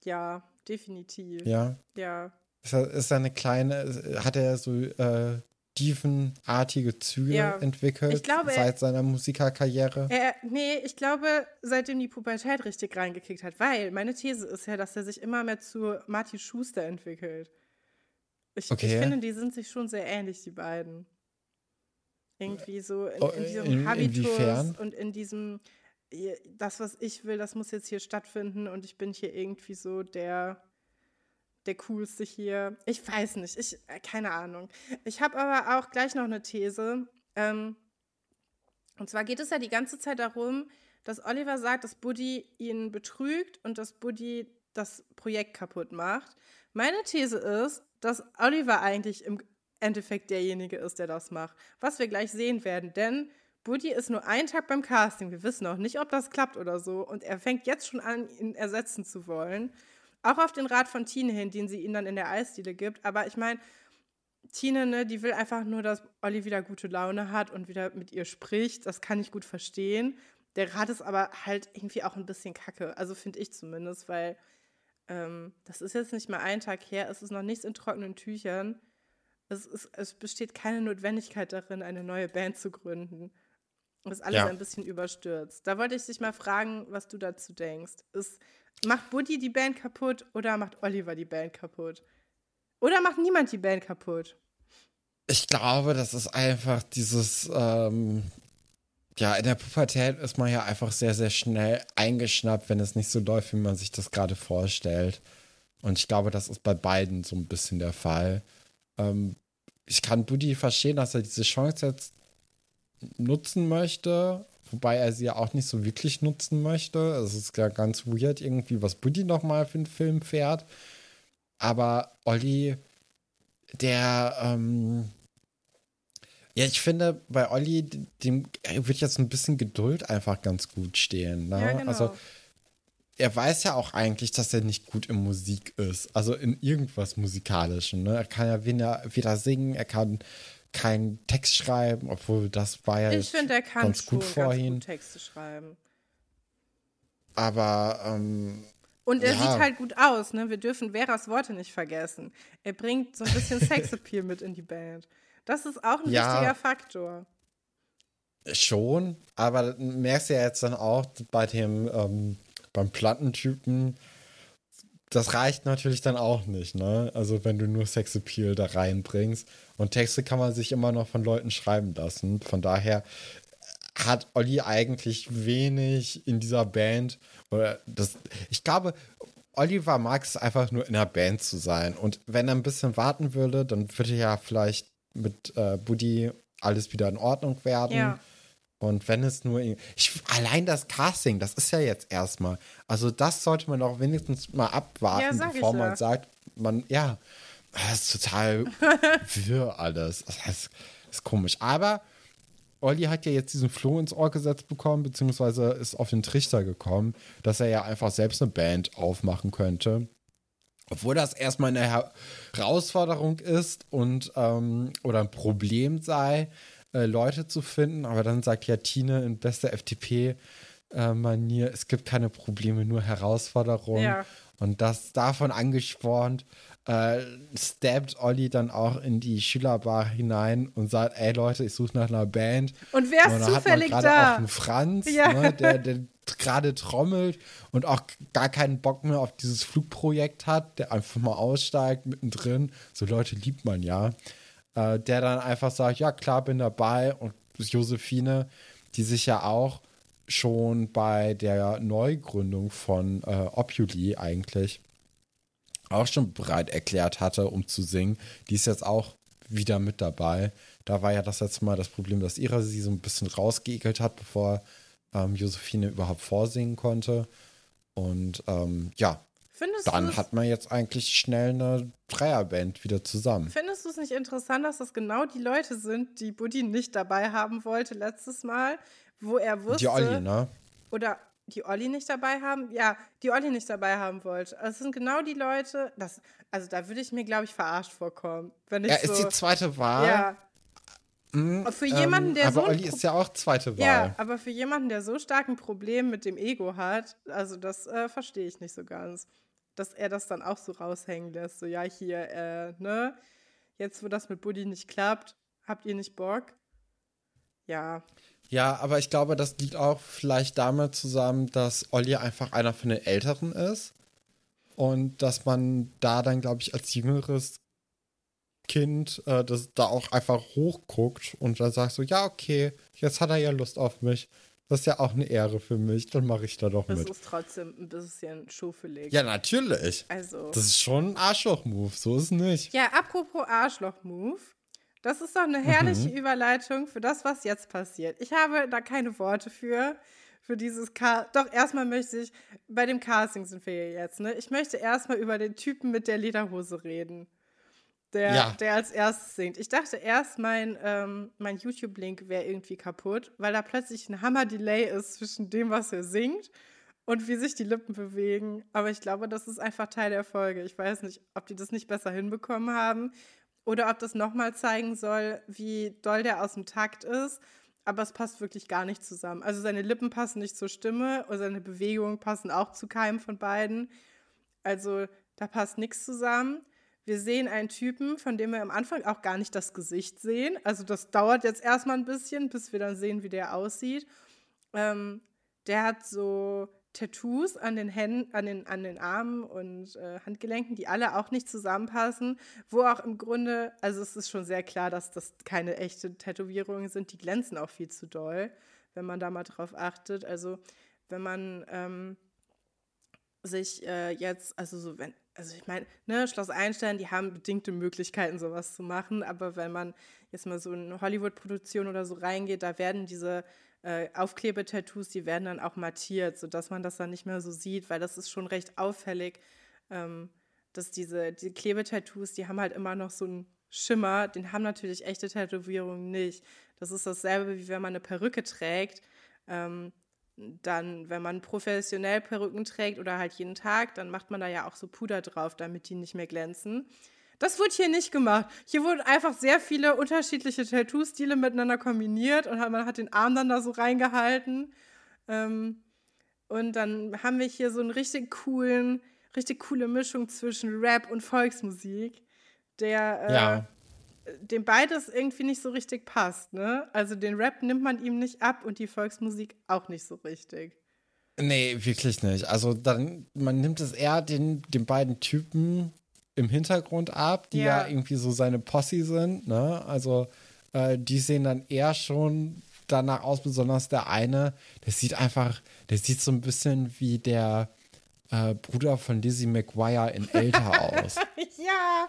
Ja, definitiv. Ja. Ja. Ist er, ist er eine kleine, hat er so äh, diefenartige Züge ja. entwickelt glaube, seit seiner Musikerkarriere? Er, nee, ich glaube, seitdem die Pubertät richtig reingekickt hat, weil meine These ist ja, dass er sich immer mehr zu Martin Schuster entwickelt. Ich, okay. ich finde, die sind sich schon sehr ähnlich, die beiden. Irgendwie so in, in diesem in, Habitus inwiefern? und in diesem, das, was ich will, das muss jetzt hier stattfinden und ich bin hier irgendwie so der der coolste hier. Ich weiß nicht, ich, äh, keine Ahnung. Ich habe aber auch gleich noch eine These. Ähm, und zwar geht es ja die ganze Zeit darum, dass Oliver sagt, dass Buddy ihn betrügt und dass Buddy das Projekt kaputt macht. Meine These ist, dass Oliver eigentlich im Endeffekt derjenige ist, der das macht. Was wir gleich sehen werden, denn Buddy ist nur einen Tag beim Casting. Wir wissen noch nicht, ob das klappt oder so. Und er fängt jetzt schon an, ihn ersetzen zu wollen. Auch auf den Rat von Tine hin, den sie ihnen dann in der Eisdiele gibt. Aber ich meine, Tine, ne, die will einfach nur, dass Olli wieder gute Laune hat und wieder mit ihr spricht. Das kann ich gut verstehen. Der Rat ist aber halt irgendwie auch ein bisschen kacke. Also finde ich zumindest, weil ähm, das ist jetzt nicht mal ein Tag her. Es ist noch nichts in trockenen Tüchern. Es, ist, es besteht keine Notwendigkeit darin, eine neue Band zu gründen. Das ist alles ja. ein bisschen überstürzt. Da wollte ich dich mal fragen, was du dazu denkst. Ist Macht Buddy die Band kaputt oder macht Oliver die Band kaputt? Oder macht niemand die Band kaputt? Ich glaube, das ist einfach dieses, ähm, ja, in der Pubertät ist man ja einfach sehr, sehr schnell eingeschnappt, wenn es nicht so läuft, wie man sich das gerade vorstellt. Und ich glaube, das ist bei beiden so ein bisschen der Fall. Ähm, ich kann Buddy verstehen, dass er diese Chance jetzt nutzen möchte, Wobei er sie ja auch nicht so wirklich nutzen möchte. Es ist ja ganz weird irgendwie, was Buddy nochmal für einen Film fährt. Aber Olli, der, ähm, ja, ich finde, bei Olli, dem wird jetzt ein bisschen Geduld einfach ganz gut stehen. Ne? Ja, genau. Also, er weiß ja auch eigentlich, dass er nicht gut in Musik ist. Also in irgendwas Musikalischem. Ne? Er kann ja weder, weder singen, er kann keinen Text schreiben, obwohl das war ja ich find, er kann ganz gut vorhin. Ganz gut Texte schreiben. Aber ähm, und er ja. sieht halt gut aus, ne? Wir dürfen Veras Worte nicht vergessen. Er bringt so ein bisschen Sexappeal mit in die Band. Das ist auch ein ja, wichtiger Faktor. Schon, aber merkst du ja jetzt dann auch bei dem ähm, beim Plattentypen, das reicht natürlich dann auch nicht, ne? Also wenn du nur Sexappeal da reinbringst. Und Texte kann man sich immer noch von Leuten schreiben lassen. Von daher hat Olli eigentlich wenig in dieser Band. Oder das, ich glaube, Oliver mag es einfach nur in der Band zu sein. Und wenn er ein bisschen warten würde, dann würde ja vielleicht mit äh, Buddy alles wieder in Ordnung werden. Ja. Und wenn es nur. Ich, allein das Casting, das ist ja jetzt erstmal. Also, das sollte man auch wenigstens mal abwarten, ja, bevor man sagt, man, ja, das ist total für alles. Das ist, ist komisch. Aber Olli hat ja jetzt diesen Floh ins Ohr gesetzt bekommen, beziehungsweise ist auf den Trichter gekommen, dass er ja einfach selbst eine Band aufmachen könnte. Obwohl das erstmal eine Herausforderung ist und ähm, oder ein Problem sei, äh, Leute zu finden. Aber dann sagt ja Tine in bester FDP äh, es gibt keine Probleme, nur Herausforderungen. Ja. Und das davon angespornt, äh, stabbt Olli dann auch in die Schülerbar hinein und sagt, ey Leute, ich suche nach einer Band. Und wer ist Und da hat man zufällig gerade da? auch einen Franz, Ja. ne, der, der gerade trommelt und auch gar keinen Bock mehr auf dieses Flugprojekt hat, der einfach mal aussteigt mittendrin. So Leute liebt man ja. Äh, der dann einfach sagt, ja klar, bin dabei. Und Josephine, die sich ja auch schon bei der Neugründung von äh, Opuli eigentlich auch schon bereit erklärt hatte, um zu singen, die ist jetzt auch wieder mit dabei. Da war ja das letzte Mal das Problem, dass Ira sie so ein bisschen rausgeekelt hat, bevor ähm, Josephine überhaupt vorsingen konnte. Und ähm, ja, Findest dann hat man jetzt eigentlich schnell eine Dreierband wieder zusammen. Findest du es nicht interessant, dass das genau die Leute sind, die Buddy nicht dabei haben wollte letztes Mal, wo er wusste. Die Olli, ne? Oder die Olli nicht dabei haben? Ja, die Olli nicht dabei haben wollte. Also es sind genau die Leute, das, also da würde ich mir, glaube ich, verarscht vorkommen. Wenn ich Er so, ist die zweite Wahl. Ja, Mhm, für jemanden, der aber so Olli ist ja auch zweite Wahl. ja, aber für jemanden, der so stark ein Problem mit dem Ego hat, also das äh, verstehe ich nicht so ganz. Dass er das dann auch so raushängen lässt. So, ja, hier, äh, ne? Jetzt, wo das mit Buddy nicht klappt, habt ihr nicht Bock? Ja, Ja, aber ich glaube, das liegt auch vielleicht damit zusammen, dass Olli einfach einer von den Älteren ist. Und dass man da dann, glaube ich, als jüngeres Kind äh, das da auch einfach hochguckt und dann sagt so, ja, okay, jetzt hat er ja Lust auf mich. Das ist ja auch eine Ehre für mich, dann mache ich da doch das mit. ist trotzdem ein bisschen schuffelig. Ja, natürlich. Also. Das ist schon ein Arschloch-Move, so ist es nicht. Ja, apropos Arschloch-Move. Das ist doch eine herrliche Mhm. Überleitung für das, was jetzt passiert. Ich habe da keine Worte für, für dieses Car. Doch, erstmal möchte ich, bei dem Casting sind wir jetzt, ne? Ich möchte erstmal über den Typen mit der Lederhose reden. Der, Ja. der als erstes singt. Ich dachte erst, mein, ähm, mein YouTube-Link wäre irgendwie kaputt, weil da plötzlich ein Hammer-Delay ist zwischen dem, was er singt und wie sich die Lippen bewegen. Aber ich glaube, das ist einfach Teil der Folge. Ich weiß nicht, ob die das nicht besser hinbekommen haben oder ob das nochmal zeigen soll, wie doll der aus dem Takt ist. Aber es passt wirklich gar nicht zusammen. Also seine Lippen passen nicht zur Stimme und seine Bewegungen passen auch zu keinem von beiden. Also da passt nichts zusammen. Wir sehen einen Typen, von dem wir am Anfang auch gar nicht das Gesicht sehen. Also das dauert jetzt erstmal ein bisschen, bis wir dann sehen, wie der aussieht. Ähm, der hat so Tattoos an den Händen, an den, an den Armen und äh, Handgelenken, die alle auch nicht zusammenpassen, wo auch im Grunde, also es ist schon sehr klar, dass das keine echte Tätowierungen sind, die glänzen auch viel zu doll, wenn man da mal drauf achtet. Also wenn man ähm, sich äh, jetzt, also so, wenn, also ich meine, ne, Schloss Einstein, die haben bedingte Möglichkeiten, sowas zu machen, aber wenn man jetzt mal so in Hollywood-Produktion oder so reingeht, da werden diese äh, Aufklebetattoos, die werden dann auch mattiert, sodass man das dann nicht mehr so sieht, weil das ist schon recht auffällig, ähm, dass diese die Klebetattoos, die haben halt immer noch so einen Schimmer, den haben natürlich echte Tätowierungen nicht. Das ist dasselbe, wie wenn man eine Perücke trägt. Ähm, dann, wenn man professionell Perücken trägt oder halt jeden Tag, dann macht man da ja auch so Puder drauf, damit die nicht mehr glänzen. Das wurde hier nicht gemacht. Hier wurden einfach sehr viele unterschiedliche Tattoo-Stile miteinander kombiniert und man hat den Arm dann da so reingehalten. Ähm, und dann haben wir hier so einen richtig coolen, richtig coole Mischung zwischen Rap und Volksmusik, der äh, Ja. dem beides irgendwie nicht so richtig passt, ne? Also den Rap nimmt man ihm nicht ab und die Volksmusik auch nicht so richtig. Nee, wirklich nicht. Also dann, man nimmt es eher den, den beiden Typen im Hintergrund ab, die ja, Ja. irgendwie so seine Posse sind, ne? Also äh, die sehen dann eher schon danach aus, besonders der eine, der sieht einfach, der sieht so ein bisschen wie der äh, Bruder von Lizzie McGuire in älter aus. ja,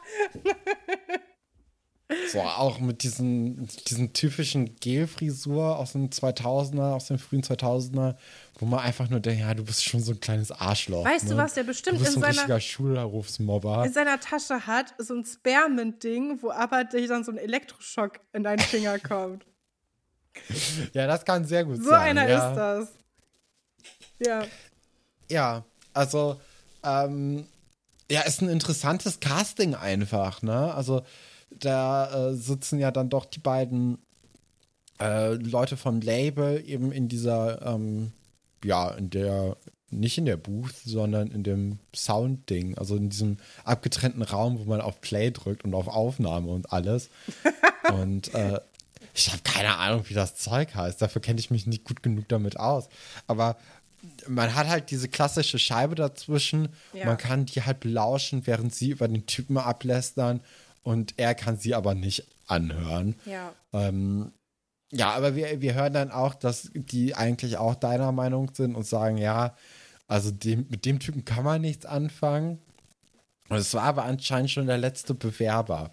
So, auch mit diesen, diesen typischen Gelfrisur aus den 2000er, aus den frühen 2000er, wo man einfach nur denkt, ja, du bist schon so ein kleines Arschloch. Weißt du, ne? was der bestimmt Du bist in so ein seiner- Schulberufsmobber. in seiner Tasche hat, so ein Spearmint-Ding, wo aber dir dann so ein Elektroschock in deinen Finger kommt. Ja, das kann sehr gut So sein. einer ja. ist das. Ja. Ja, also, ähm, ja, ist ein interessantes Casting einfach, ne? Also, da äh, sitzen ja dann doch die beiden äh, Leute vom Label eben in dieser, ähm, ja, in der, nicht in der Booth, sondern in dem Sound-Ding, also in diesem abgetrennten Raum, wo man auf Play drückt und auf Aufnahme und alles. und äh, ich habe keine Ahnung, wie das Zeug heißt. Dafür kenne ich mich nicht gut genug damit aus. Aber man hat halt diese klassische Scheibe dazwischen. Ja. Man kann die halt belauschen, während sie über den Typen ablästern und er kann sie aber nicht anhören. Ja. Ähm, ja, aber wir, wir hören dann auch, dass die eigentlich auch deiner Meinung sind und sagen, ja, also dem, mit dem Typen kann man nichts anfangen. Und es war aber anscheinend schon der letzte Bewerber.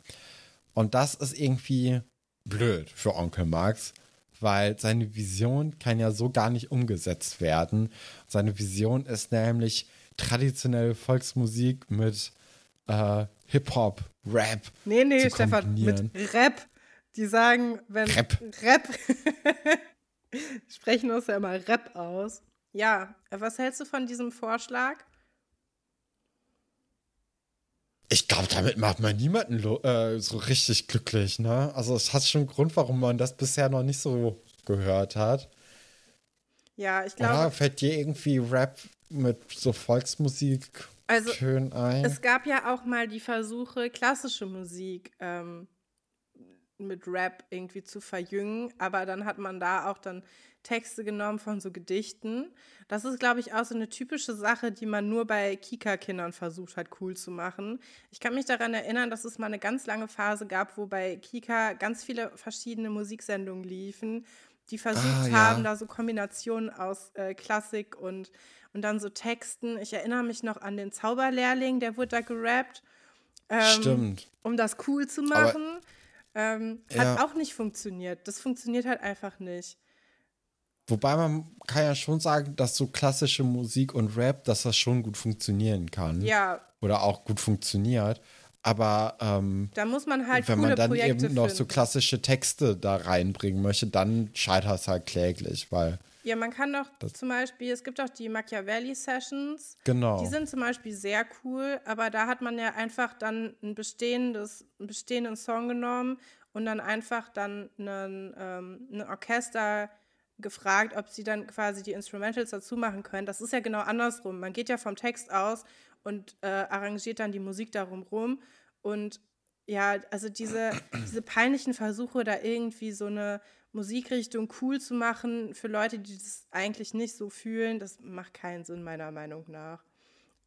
Und das ist irgendwie blöd für Onkel Max, weil seine Vision kann ja so gar nicht umgesetzt werden. Seine Vision ist nämlich traditionelle Volksmusik mit äh, Hip-Hop, Rap. Nee, nee, Stefan, mit Rap. Die sagen, wenn Rap, Rap sprechen uns ja immer Rap aus. Ja, was hältst du von diesem Vorschlag? Ich glaube, damit macht man niemanden äh, so richtig glücklich, ne? Also es hat schon einen Grund, warum man das bisher noch nicht so gehört hat. Ja, ich glaube. Oder fällt dir irgendwie Rap mit so Volksmusik also, schön ein? Es gab ja auch mal die Versuche, klassische Musik ähm, mit Rap irgendwie zu verjüngen, aber dann hat man da auch dann Texte genommen von so Gedichten. Das ist, glaube ich, auch so eine typische Sache, die man nur bei Kika-Kindern versucht hat, cool zu machen. Ich kann mich daran erinnern, dass es mal eine ganz lange Phase gab, wo bei Kika ganz viele verschiedene Musiksendungen liefen, die versucht ah, ja. haben, da so Kombinationen aus äh, Klassik und, und dann so Texten. Ich erinnere mich noch an den Zauberlehrling, der wurde da gerappt. Ähm, Stimmt. Um das cool zu machen. Ähm, ja. Hat auch nicht funktioniert. Das funktioniert halt einfach nicht. Wobei man kann ja schon sagen, dass so klassische Musik und Rap, dass das schon gut funktionieren kann. Ja. Oder auch gut funktioniert. Aber ähm, da muss man halt wenn man dann Projekte eben noch finden. so klassische Texte da reinbringen möchte, dann scheitert es halt kläglich, weil ja, man kann doch zum Beispiel, es gibt auch die Machiavelli-Sessions. Genau. Die sind zum Beispiel sehr cool, aber da hat man ja einfach dann ein bestehendes, einen bestehenden Song genommen und dann einfach dann einen, ähm, ein Orchester gefragt, ob sie dann quasi die Instrumentals dazu machen können. Das ist ja genau andersrum. Man geht ja vom Text aus und äh, arrangiert dann die Musik darum rum. Und ja, also diese, diese peinlichen Versuche, da irgendwie so eine Musikrichtung cool zu machen für Leute, die das eigentlich nicht so fühlen, das macht keinen Sinn, meiner Meinung nach.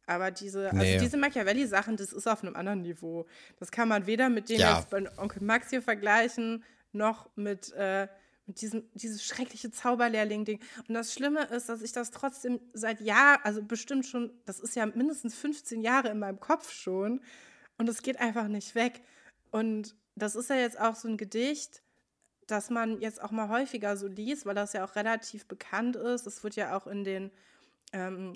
Aber diese, also nee. diese Machiavelli-Sachen, das ist auf einem anderen Niveau. Das kann man weder mit dem ja. jetzt bei Onkel Max hier vergleichen, noch mit, äh, mit diesem dieses schreckliche Zauberlehrling-Ding. Und das Schlimme ist, dass ich das trotzdem seit Jahren, also bestimmt schon, das ist ja mindestens 15 Jahre in meinem Kopf schon. Und es geht einfach nicht weg. Und das ist ja jetzt auch so ein Gedicht, das man jetzt auch mal häufiger so liest, weil das ja auch relativ bekannt ist. Es wird ja auch in den, ähm,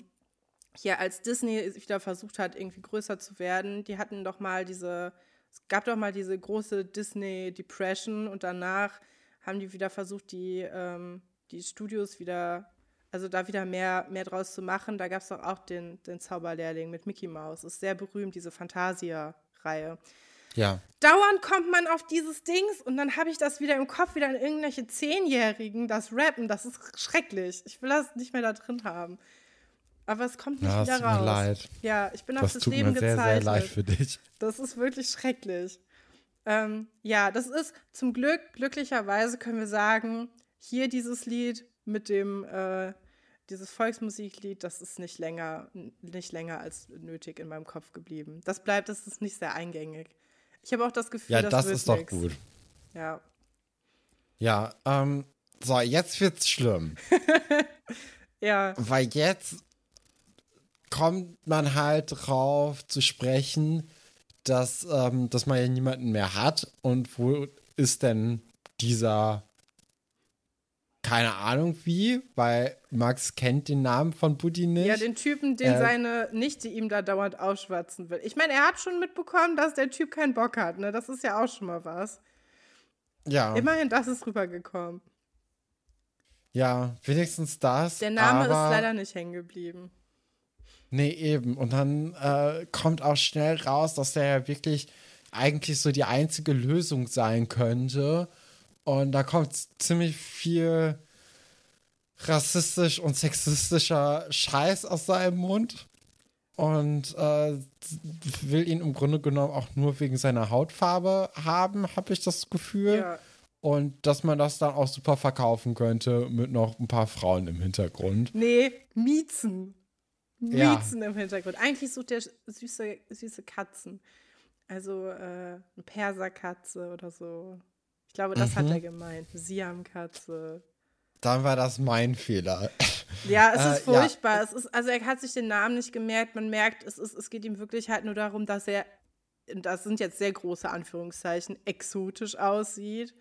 hier als Disney wieder versucht hat, irgendwie größer zu werden, die hatten doch mal diese, es gab doch mal diese große Disney Depression und danach haben die wieder versucht, die, ähm, die Studios wieder, also da wieder mehr, mehr draus zu machen. Da gab es doch auch den, den Zauberlehrling mit Mickey Mouse. Ist sehr berühmt, diese Fantasia-Reihe. Ja. Dauernd kommt man auf dieses Dings und dann habe ich das wieder im Kopf, wieder in irgendwelche Zehnjährigen, das Rappen, das ist schrecklich. Ich will das nicht mehr da drin haben. Aber es kommt nicht ja, wieder raus. Mir leid. Ja, ich bin das auf das tut Leben mir sehr, gezeichnet. sehr leid für dich. Das ist wirklich schrecklich. Ähm, ja, das ist zum Glück, glücklicherweise können wir sagen, hier dieses Lied mit dem, äh, dieses Volksmusiklied, das ist nicht länger, nicht länger als nötig in meinem Kopf geblieben. Das bleibt, das ist nicht sehr eingängig. Ich habe auch das Gefühl, ja, das, das ist doch gut. Ja. Ja, ähm, so, jetzt wird's schlimm. ja. Weil jetzt kommt man halt drauf zu sprechen, dass, ähm, dass man ja niemanden mehr hat. Und wo ist denn dieser keine Ahnung wie, weil Max kennt den Namen von Buddy nicht. Ja, den Typen, den äh, seine Nichte ihm da dauernd ausschwatzen will. Ich meine, er hat schon mitbekommen, dass der Typ keinen Bock hat, ne? Das ist ja auch schon mal was. Ja. Immerhin, das ist rübergekommen. Ja, wenigstens das. Der Name ist leider nicht hängen geblieben. Nee, eben. Und dann äh, kommt auch schnell raus, dass der ja wirklich eigentlich so die einzige Lösung sein könnte und da kommt ziemlich viel rassistisch und sexistischer Scheiß aus seinem Mund und äh, will ihn im Grunde genommen auch nur wegen seiner Hautfarbe haben, habe ich das Gefühl. Ja. Und dass man das dann auch super verkaufen könnte mit noch ein paar Frauen im Hintergrund. Nee, Miezen. Miezen ja. im Hintergrund. Eigentlich sucht der süße, süße Katzen. Also äh, eine Perserkatze oder so. Ich glaube, das mhm. hat er gemeint. Siamkatze. Dann war das mein Fehler. Ja, es ist äh, furchtbar. Ja. Es ist, also er hat sich den Namen nicht gemerkt. Man merkt, es, ist, es geht ihm wirklich halt nur darum, dass er, das sind jetzt sehr große Anführungszeichen, exotisch aussieht.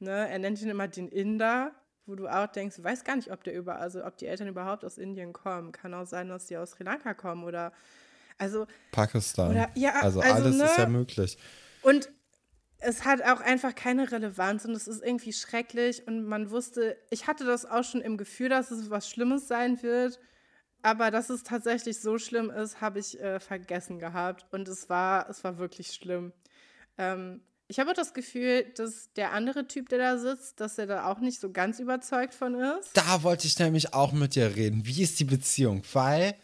Ne? Er nennt ihn immer den Inder, wo du auch denkst, du weißt gar nicht, ob der über, also ob die Eltern überhaupt aus Indien kommen. Kann auch sein, dass die aus Sri Lanka kommen oder also Pakistan. Oder, ja, also, also alles ne? ist ja möglich. Und es hat auch einfach keine Relevanz und es ist irgendwie schrecklich und man wusste, ich hatte das auch schon im Gefühl, dass es was Schlimmes sein wird, aber dass es tatsächlich so schlimm ist, habe ich äh, vergessen gehabt und es war, es war wirklich schlimm. Ähm, ich habe das Gefühl, dass der andere Typ, der da sitzt, dass er da auch nicht so ganz überzeugt von ist. Da wollte ich nämlich auch mit dir reden. Wie ist die Beziehung? Weil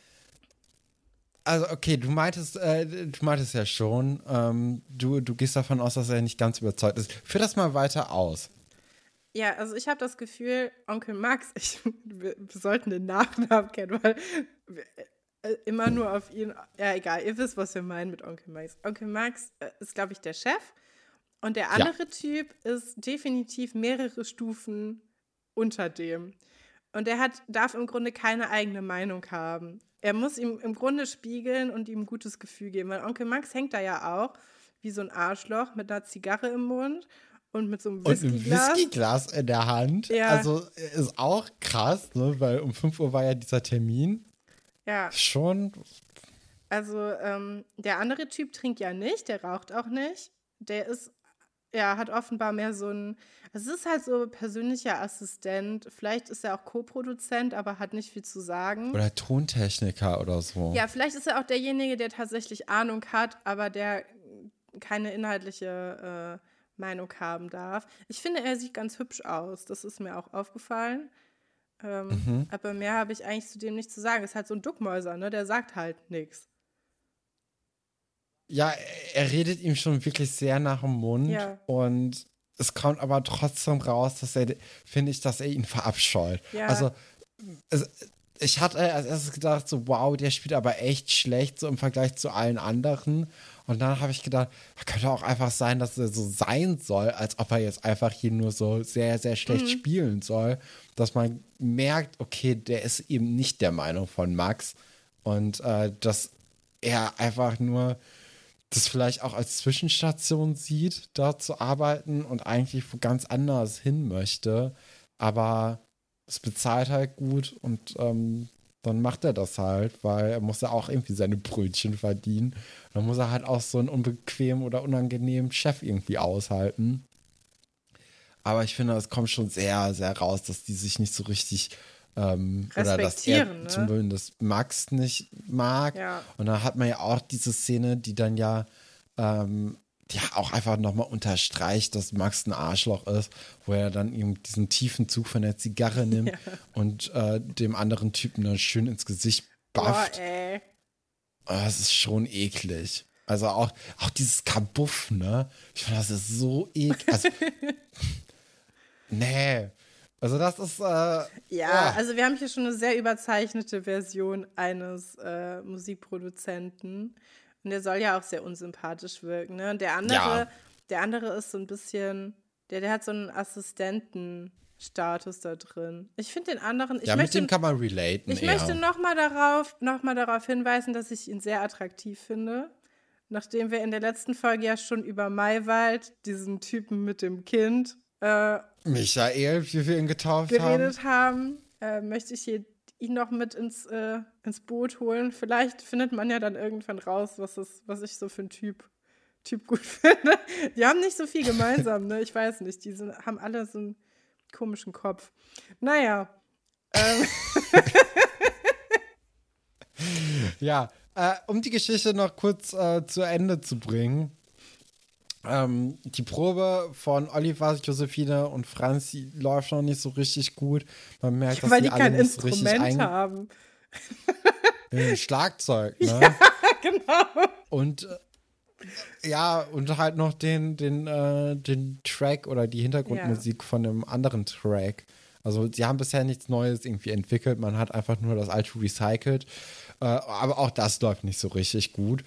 also okay, du meintest, äh, du meintest ja schon, ähm, du, du gehst davon aus, dass er nicht ganz überzeugt ist. Führ das mal weiter aus. Ja, also ich habe das Gefühl, Onkel Max, ich, wir, wir, sollten den Nachnamen kennen, weil wir, äh, immer nur auf ihn, ja egal, ihr wisst, was wir meinen mit Onkel Max. Onkel Max äh, ist, glaube ich, der Chef und der andere ja. Typ ist definitiv mehrere Stufen unter dem. Und der hat, darf im Grunde keine eigene Meinung haben er muss ihm im Grunde spiegeln und ihm ein gutes Gefühl geben. Weil Onkel Max hängt da ja auch wie so ein Arschloch mit einer Zigarre im Mund und mit so einem Whiskyglas. Und Whiskyglas in der Hand. Ja. Also ist auch krass, ne? weil um 5 Uhr war ja dieser Termin. Ja. Schon. Also ähm, der andere Typ trinkt ja nicht, der raucht auch nicht. Der ist ja, hat offenbar mehr so ein, es ist halt so persönlicher Assistent. Vielleicht ist er auch Co-Produzent, aber hat nicht viel zu sagen. Oder Tontechniker oder so. Ja, vielleicht ist er auch derjenige, der tatsächlich Ahnung hat, aber der keine inhaltliche äh, Meinung haben darf. Ich finde, er sieht ganz hübsch aus. Das ist mir auch aufgefallen. Ähm, mhm. Aber mehr habe ich eigentlich zu dem nicht zu sagen. Ist halt so ein Duckmäuser, ne? Der sagt halt nichts ja, er redet ihm schon wirklich sehr nach dem Mund ja. und es kommt aber trotzdem raus, dass er, finde ich, dass er ihn verabscheut. Ja. Also, es, ich hatte als erstes gedacht, so, wow, der spielt aber echt schlecht, so im Vergleich zu allen anderen. Und dann habe ich gedacht, könnte auch einfach sein, dass er so sein soll, als ob er jetzt einfach hier nur so sehr, sehr schlecht mhm. spielen soll. Dass man merkt, okay, der ist eben nicht der Meinung von Max. Und äh, dass er einfach nur das vielleicht auch als Zwischenstation sieht, da zu arbeiten und eigentlich wo ganz anders hin möchte. Aber es bezahlt halt gut und ähm, dann macht er das halt, weil er muss ja auch irgendwie seine Brötchen verdienen. Dann muss er halt auch so einen unbequemen oder unangenehmen Chef irgendwie aushalten. Aber ich finde, es kommt schon sehr, sehr raus, dass die sich nicht so richtig ähm, oder dass er ne? zumindest Max nicht mag. Ja. Und dann hat man ja auch diese Szene, die dann ja, ähm, ja auch einfach nochmal unterstreicht, dass Max ein Arschloch ist, wo er dann eben diesen tiefen Zug von der Zigarre nimmt ja. und äh, dem anderen Typen dann schön ins Gesicht. Boah, ey. Oh, das ist schon eklig. Also auch, auch dieses Kabuff, ne? Ich finde, das ist so eklig. Also, nee. Also das ist. Äh, ja, ja, also wir haben hier schon eine sehr überzeichnete Version eines äh, Musikproduzenten. Und der soll ja auch sehr unsympathisch wirken. Ne? Und der andere, ja. der andere ist so ein bisschen, der, der hat so einen Assistentenstatus da drin. Ich finde den anderen. ja, möchte, mit dem kann man relaten. Ich eher. möchte nochmal darauf, noch darauf hinweisen, dass ich ihn sehr attraktiv finde. Nachdem wir in der letzten Folge ja schon über Maywald, diesen Typen mit dem Kind, äh, Michael, wie wir ihn getauft geredet haben, haben äh, möchte ich hier ihn noch mit ins, äh, ins Boot holen. Vielleicht findet man ja dann irgendwann raus, was, ist, was ich so für ein Typ, typ gut finde. Die haben nicht so viel gemeinsam, ne? Ich weiß nicht. Die sind, haben alle so einen komischen Kopf. Naja. Ähm. ja, äh, um die Geschichte noch kurz äh, zu Ende zu bringen ähm, die Probe von Oliver, Josephine und Franzi läuft noch nicht so richtig gut. Man merkt, dass Weil die, die alle kein so Instrument ein haben. Schlagzeug, ne? Ja, genau. Und äh, ja, und halt noch den, den, äh, den Track oder die Hintergrundmusik von einem anderen Track. Also sie haben bisher nichts Neues irgendwie entwickelt, man hat einfach nur das alte recycelt. Äh, aber auch das läuft nicht so richtig gut.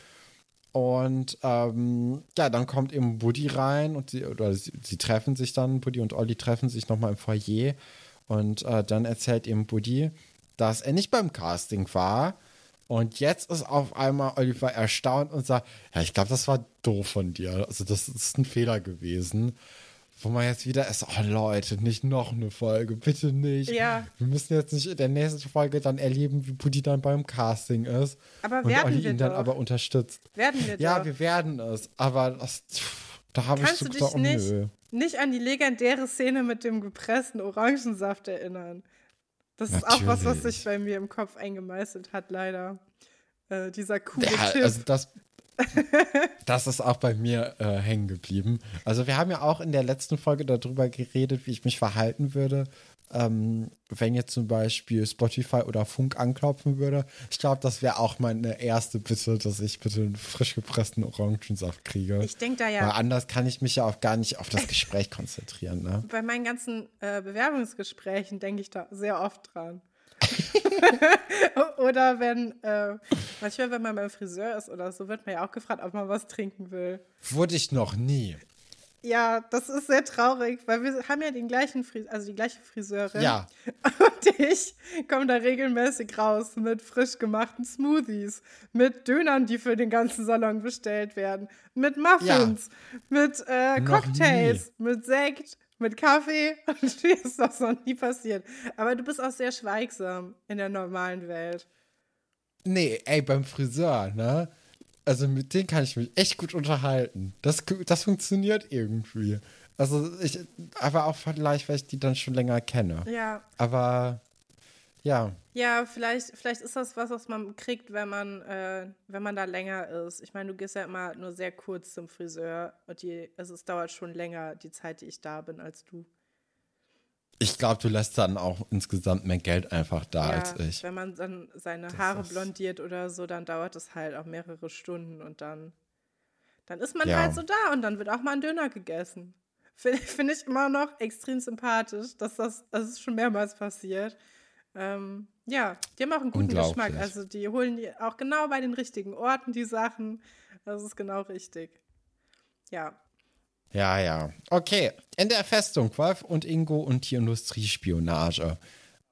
Und ähm, ja, dann kommt eben Buddy rein und sie, oder sie, sie treffen sich dann, Buddy und Olli treffen sich nochmal im Foyer. Und äh, dann erzählt eben Buddy, dass er nicht beim Casting war. Und jetzt ist auf einmal Oliver erstaunt und sagt, ja, ich glaube, das war doof von dir. Also das ist ein Fehler gewesen. Wo man jetzt wieder ist, oh Leute, nicht noch eine Folge, bitte nicht. Ja. Wir müssen jetzt nicht in der nächsten Folge dann erleben, wie Buddy dann beim Casting ist. Aber und werden Olli wir ihn dann doch. aber unterstützt. Werden wir Ja, doch. wir werden es. Aber das, pff, da habe ich Kannst so du dich gesagt, oh, nicht, nö. nicht an die legendäre Szene mit dem gepressten Orangensaft erinnern? Das ist auch was, was Natürlich. sich bei mir im Kopf eingemeißelt hat, leider. Äh, dieser coole Ja, Tipp. also das, das ist auch bei mir äh, hängen geblieben. Also wir haben ja auch in der letzten Folge darüber geredet, wie ich mich verhalten würde, ähm, wenn jetzt zum Beispiel Spotify oder Funk anklopfen würde. Ich glaube, das wäre auch meine erste Bitte, dass ich bitte einen frisch gepressten Orangensaft kriege. ich denke da Weil ja, anders kann ich mich ja auch gar nicht auf das Gespräch konzentrieren. Ne? bei meinen ganzen äh, Bewerbungsgesprächen denke ich da sehr oft dran. oder wenn, äh, manchmal, wenn man beim Friseur ist oder so, wird man ja auch gefragt, ob man was trinken will. Wurde ich noch nie. Ja, das ist sehr traurig, weil wir haben ja den gleichen Friseur, also die gleiche Friseurin. Ja. Und ich komme da regelmäßig raus mit frisch gemachten Smoothies, mit Dönern, die für den ganzen Salon bestellt werden, mit Muffins, mit äh, Cocktails, mit Sekt, mit Kaffee. Und mir ist das noch nie passiert. Aber du bist auch sehr schweigsam in der normalen Welt. Nee, ey, beim Friseur, ne? Also mit denen kann ich mich echt gut unterhalten. Das, das funktioniert irgendwie. Also ich, aber auch vielleicht, weil ich die dann schon länger kenne. Ja, Aber ja, Ja, vielleicht, vielleicht ist das was, was man kriegt, wenn man, äh, wenn man da länger ist. Ich meine, du gehst ja immer nur sehr kurz zum Friseur und die, also es dauert schon länger, die Zeit, die ich da bin, als du. ich glaube, du lässt dann auch insgesamt mehr Geld einfach da ja, als ich. wenn man dann seine Das Haare blondiert oder so, dann dauert es halt auch mehrere Stunden und dann, dann ist man Ja. halt so da und dann wird auch mal ein Döner gegessen. Finde find ich immer noch extrem sympathisch, dass das, das ist schon mehrmals passiert. Ähm, ja, die haben auch einen guten. Geschmack. Also die holen die auch genau bei den richtigen Orten die Sachen. Das ist genau richtig. Ja. Ja, ja. Okay. In der Festung, Wolf und Ingo und die Industriespionage.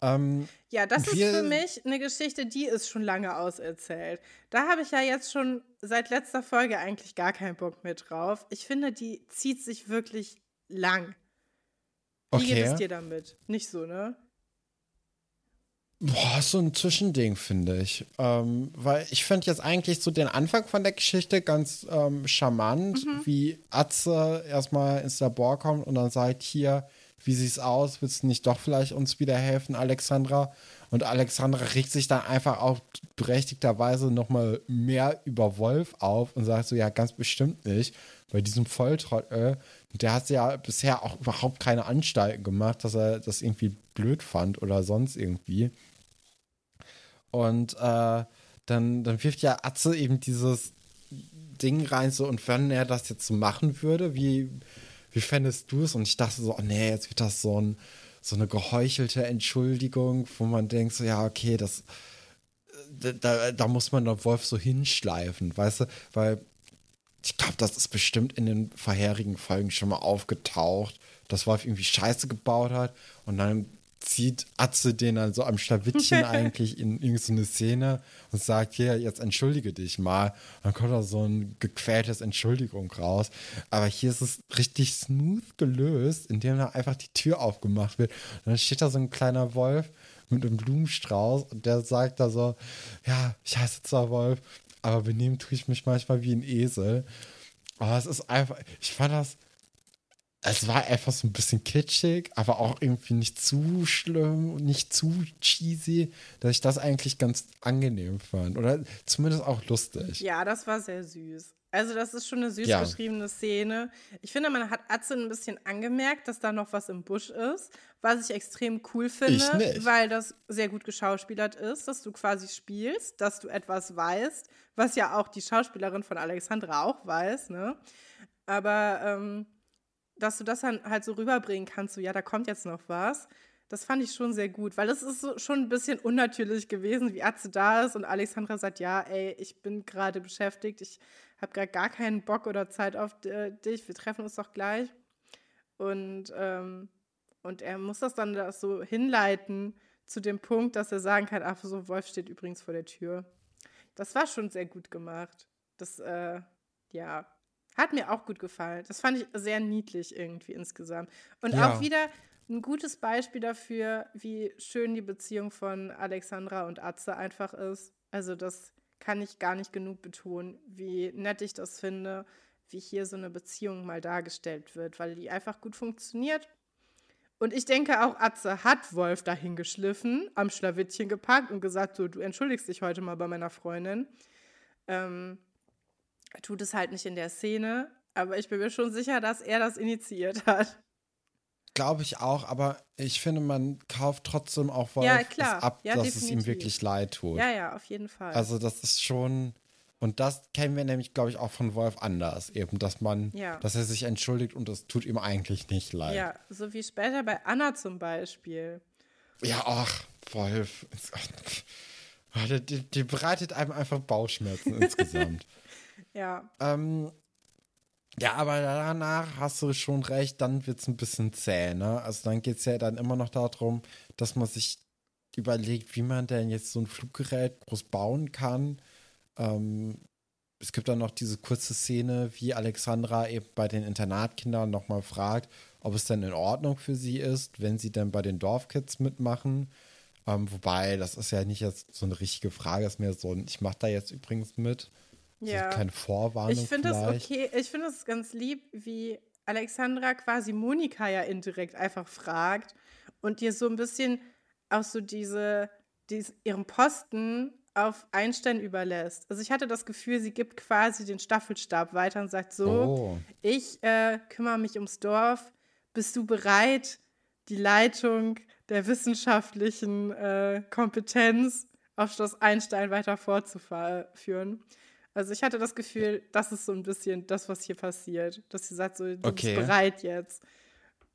Ähm, Ja, das ist für mich eine Geschichte, die ist schon lange auserzählt. Da habe ich ja jetzt schon seit letzter Folge eigentlich gar keinen Bock mehr drauf. Ich finde, die zieht sich wirklich lang. Wie geht es okay. dir damit? Nicht so, ne? Boah, so ein Zwischending, finde ich. Ähm, weil ich finde jetzt eigentlich so den Anfang von der Geschichte ganz ähm, charmant, wie Atze erstmal ins Labor kommt und dann sagt, hier, wie sieht's aus? Willst du nicht doch vielleicht uns wieder helfen, Alexandra? Und Alexandra regt sich dann einfach auch berechtigterweise nochmal mehr über Wolf auf und sagt so, ja, ganz bestimmt nicht. Bei diesem Volltrottel, der hat ja bisher auch überhaupt keine Anstalten gemacht, dass er das irgendwie blöd fand oder sonst irgendwie. Und äh, dann, dann wirft ja Atze eben dieses Ding rein, so, und wenn er das jetzt so machen würde, wie, wie fändest du es? Und ich dachte so, oh nee, jetzt wird das so, ein, so eine geheuchelte Entschuldigung, wo man denkt, so, ja, okay, das, da, da, da muss man der Wolf so hinschleifen, weißt du? Weil ich glaube, das ist bestimmt in den vorherigen Folgen schon mal aufgetaucht, dass Wolf irgendwie Scheiße gebaut hat und dann zieht Atze den dann so am Schlawittchen eigentlich in irgendeine Szene und sagt, hier, jetzt entschuldige dich mal. Und dann kommt da so ein gequältes Entschuldigung raus. Aber hier ist es richtig smooth gelöst, indem da einfach die Tür aufgemacht wird. Und dann steht da so ein kleiner Wolf mit einem Blumenstrauß und der sagt da so, ja, ich heiße zwar Wolf, aber benehmen tue ich mich manchmal wie ein Esel. Aber es ist einfach, ich fand das es war einfach so ein bisschen kitschig, aber auch irgendwie nicht zu schlimm und nicht zu cheesy, dass ich das eigentlich ganz angenehm fand. Oder zumindest auch lustig. Ja, das war sehr süß. Also, das ist schon eine süß Ja. geschriebene Szene. Ich finde, man hat Atze ein bisschen angemerkt, dass da noch was im Busch ist, was ich extrem cool finde, weil das sehr gut geschauspielert ist, dass du quasi spielst, dass du etwas weißt, was ja auch die Schauspielerin von Alexandra auch weiß, ne? Aber ähm, dass du das dann halt so rüberbringen kannst, so ja, da kommt jetzt noch was. Das fand ich schon sehr gut, weil es ist so, schon ein bisschen unnatürlich gewesen, wie Atze da ist und Alexandra sagt, ja, ey, ich bin gerade beschäftigt, ich habe gerade gar keinen Bock oder Zeit auf dich, wir treffen uns doch gleich. Und, ähm, und er muss das dann da so hinleiten zu dem Punkt, dass er sagen kann, ach so, Wolf steht übrigens vor der Tür. Das war schon sehr gut gemacht. Das, äh, ja, hat mir auch gut gefallen. Das fand ich sehr niedlich irgendwie insgesamt. Und Ja. auch wieder ein gutes Beispiel dafür, wie schön die Beziehung von Alexandra und Atze einfach ist. Also das kann ich gar nicht genug betonen, wie nett ich das finde, wie hier so eine Beziehung mal dargestellt wird, weil die einfach gut funktioniert. Und ich denke auch, Atze hat Wolf dahin geschliffen, am Schlawittchen gepackt und gesagt, so, du entschuldigst dich heute mal bei meiner Freundin. Ähm, er tut es halt nicht in der Szene, aber ich bin mir schon sicher, dass er das initiiert hat. Glaube ich auch, aber ich finde, man kauft trotzdem auch Wolf Ja, klar. ab, Ja, dass es ihm definitiv. wirklich leid tut. Ja, ja, auf jeden Fall. Also das ist schon, und das kennen wir nämlich, glaube ich, auch von Wolf anders, eben, dass man, Ja. dass er sich entschuldigt und es tut ihm eigentlich nicht leid. ja, so wie später bei Anna zum Beispiel. Ja, ach, Wolf. Die, die bereitet einem einfach Bauchschmerzen insgesamt. Ja, Ähm, ja, aber danach hast du schon recht, dann wird es ein bisschen zäh, ne? Also dann geht es ja dann immer noch darum, dass man sich überlegt, wie man denn jetzt so ein Fluggerät groß bauen kann. Ähm, es gibt dann noch diese kurze Szene, wie Alexandra eben bei den Internatkindern nochmal fragt, ob es denn in Ordnung für sie ist, wenn sie denn bei den Dorfkids mitmachen. Ähm, wobei, das ist ja nicht jetzt so eine richtige Frage, ist mehr so ein, ich mache da jetzt übrigens mit. Das Ja. ist keine Vorwarnung ich finde es vielleicht. okay, ich finde es ganz lieb, wie Alexandra quasi Monika ja indirekt einfach fragt und ihr so ein bisschen auch so diese, dies, ihren Posten auf Einstein überlässt. Also ich hatte das Gefühl, sie gibt quasi den Staffelstab weiter und sagt so, Oh. ich äh, kümmere mich ums Dorf. Bist du bereit, die Leitung der wissenschaftlichen äh, Kompetenz auf Schloss Einstein weiter fortzuführen? Also ich hatte das Gefühl, das ist so ein bisschen das, was hier passiert. Dass sie sagt, so, du Okay. bist bereit jetzt.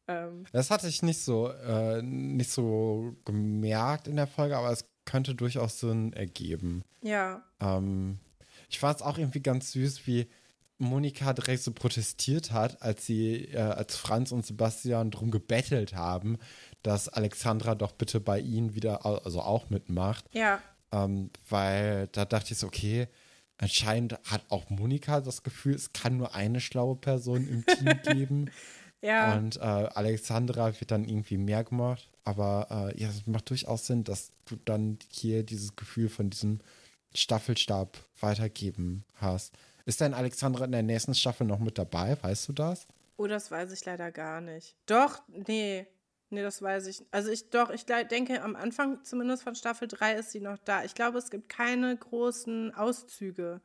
Ähm, Das hatte ich nicht so, äh, nicht so gemerkt in der Folge, aber es könnte durchaus Sinn ergeben. ja, Ähm, ich fand es auch irgendwie ganz süß, wie Monika direkt so protestiert hat, als sie, äh, als Franz und Sebastian drum gebettelt haben, dass Alexandra doch bitte bei ihnen wieder, also auch mitmacht. ja, Ähm, weil da dachte ich so, okay, anscheinend hat auch Monika das Gefühl, es kann nur eine schlaue Person im Team geben. ja. Und äh, Alexandra wird dann irgendwie mehr gemacht. Aber äh, ja, es macht durchaus Sinn, dass du dann hier dieses Gefühl von diesem Staffelstab weitergeben hast. Ist denn Alexandra in der nächsten Staffel noch mit dabei? Weißt du das? Oh, das weiß ich leider gar nicht. Doch, nee. Nee, das weiß ich. Also ich doch, ich denke, am Anfang zumindest von Staffel 3 ist sie noch da. Ich glaube, es gibt keine großen Auszüge.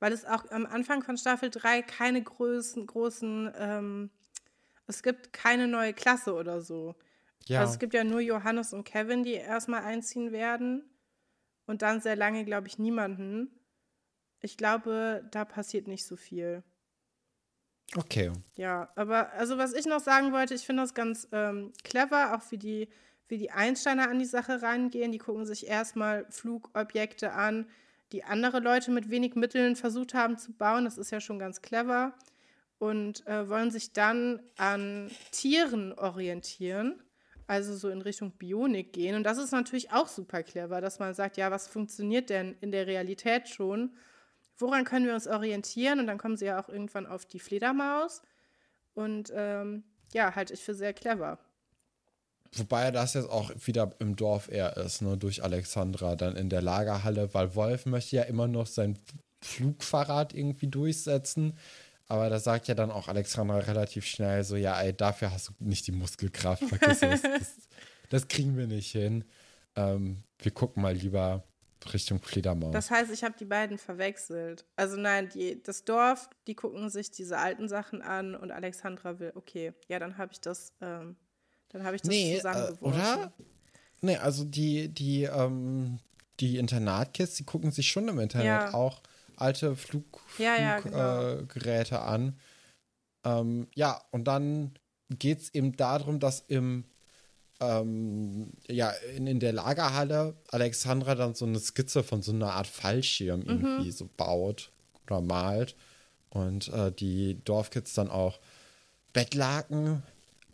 Weil es auch am Anfang von Staffel 3 keine großen, großen, ähm, es gibt keine neue Klasse oder so. Ja. Also es gibt ja nur Johannes und Kevin, die erstmal einziehen werden. Und dann sehr lange, glaube ich, niemanden. Ich glaube, da passiert nicht so viel. Okay. Ja, aber also was ich noch sagen wollte, ich finde das ganz ähm, clever, auch wie die, wie die Einsteiner an die Sache rangehen. Die gucken sich erstmal Flugobjekte an, die andere Leute mit wenig Mitteln versucht haben zu bauen. Das ist ja schon ganz clever. Und äh, wollen sich dann an Tieren orientieren, also so in Richtung Bionik gehen. Und das ist natürlich auch super clever, dass man sagt, ja, was funktioniert denn in der Realität schon? Woran können wir uns orientieren? Und dann kommen sie ja auch irgendwann auf die Fledermaus. Und ähm, ja, halte ich für sehr clever. Wobei das jetzt auch wieder im Dorf eher ist, ne, durch Alexandra dann in der Lagerhalle, weil Wolf möchte ja immer noch sein Flugfahrrad irgendwie durchsetzen. Aber da sagt ja dann auch Alexandra relativ schnell so, ja, ey, dafür hast du nicht die Muskelkraft, vergiss es. Das, das kriegen wir nicht hin. Ähm, wir gucken mal lieber Richtung Fledermaus. Das heißt, ich habe die beiden verwechselt. Also nein, die, das Dorf, die gucken sich diese alten Sachen an und Alexandra will, okay, ja, dann habe ich das, ähm, dann habe ich das nee, äh, zusammengeworfen. oder? Nee, also die, die, ähm, die Internatkids, die gucken sich schon im Internet Ja. auch alte Flug, Ja, ja, Fluggeräte äh, an. Ähm, ja, und dann geht es eben darum, dass im ähm, ja, in, in der Lagerhalle Alexandra dann so eine Skizze von so einer Art Fallschirm irgendwie so baut oder malt. Und äh, die Dorfkids dann auch Bettlaken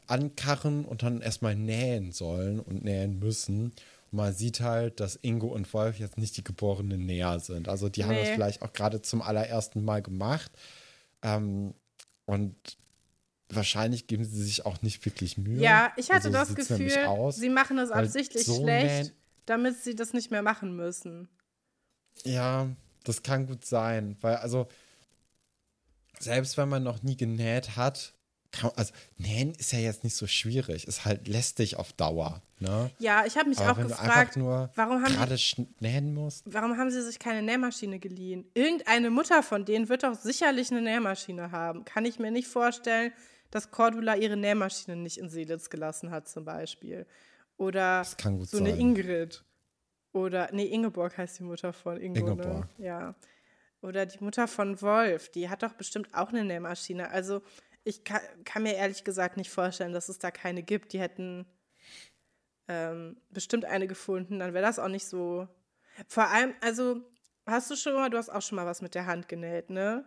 ankarren und dann erstmal nähen sollen und nähen müssen. Und man sieht halt, dass Ingo und Wolf jetzt nicht die geborenen Näher sind. Also die haben das Nee. vielleicht auch gerade zum allerersten Mal gemacht. Ähm, und wahrscheinlich geben sie sich auch nicht wirklich Mühe. Ja, ich hatte Also das Gefühl, sie machen es weil absichtlich so schlecht, damit sie das nicht mehr machen müssen. Ja, das kann gut sein, weil also selbst wenn man noch nie genäht hat, kann, also nähen ist ja jetzt nicht so schwierig, ist halt lästig auf Dauer, ne? Ja, ich habe mich Aber auch gefragt, warum haben gerade nähen musst, warum haben sie sich keine Nähmaschine geliehen? Irgendeine Mutter von denen wird doch sicherlich eine Nähmaschine haben. Kann ich mir nicht vorstellen, dass Cordula ihre Nähmaschine nicht in Seelitz gelassen hat, zum Beispiel. Oder so eine sein. Ingrid. Oder, nee, Ingeborg heißt die Mutter von Ingo, Ingeborg. ne? Ja. Oder die Mutter von Wolf, die hat doch bestimmt auch eine Nähmaschine. Also ich kann, kann mir ehrlich gesagt nicht vorstellen, dass es da keine gibt. Die hätten ähm, bestimmt eine gefunden, dann wäre das auch nicht so. Vor allem, also hast du schon mal, du hast auch schon mal was mit der Hand genäht, ne?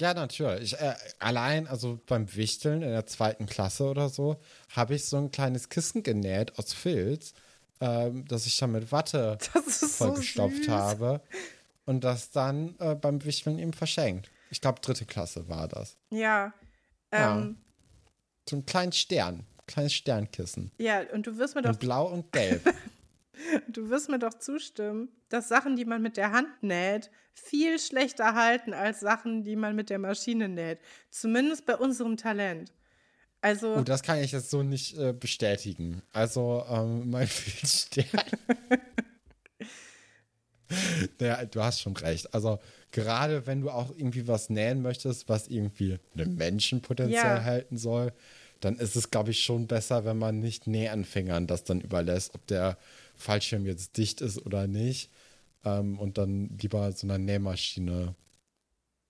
Ja, natürlich. Ich, äh, allein, also beim Wichteln in der zweiten Klasse oder so, habe ich so ein kleines Kissen genäht aus Filz, ähm, das ich dann mit Watte so vollgestopft süß. habe und das dann äh, beim Wichteln eben verschenkt. Ich glaube, dritte Klasse war das. Ja. Ja. Ähm, So ein kleines Stern, kleines Sternkissen. ja, und du wirst mir doch blau und gelb. Du wirst mir doch zustimmen, dass Sachen, die man mit der Hand näht, viel schlechter halten als Sachen, die man mit der Maschine näht. Zumindest bei unserem Talent. Also, Oh, das kann ich jetzt so nicht äh, bestätigen. Also, ähm, mein Filzstern. ja, du hast schon recht. Also, gerade wenn du auch irgendwie was nähen möchtest, was irgendwie einem Menschen potenziell Ja. halten soll, dann ist es, glaube ich, schon besser, wenn man nicht Nähanfängern das dann überlässt, ob der Fallschirm jetzt dicht ist oder nicht. Ähm, und dann lieber so einer Nähmaschine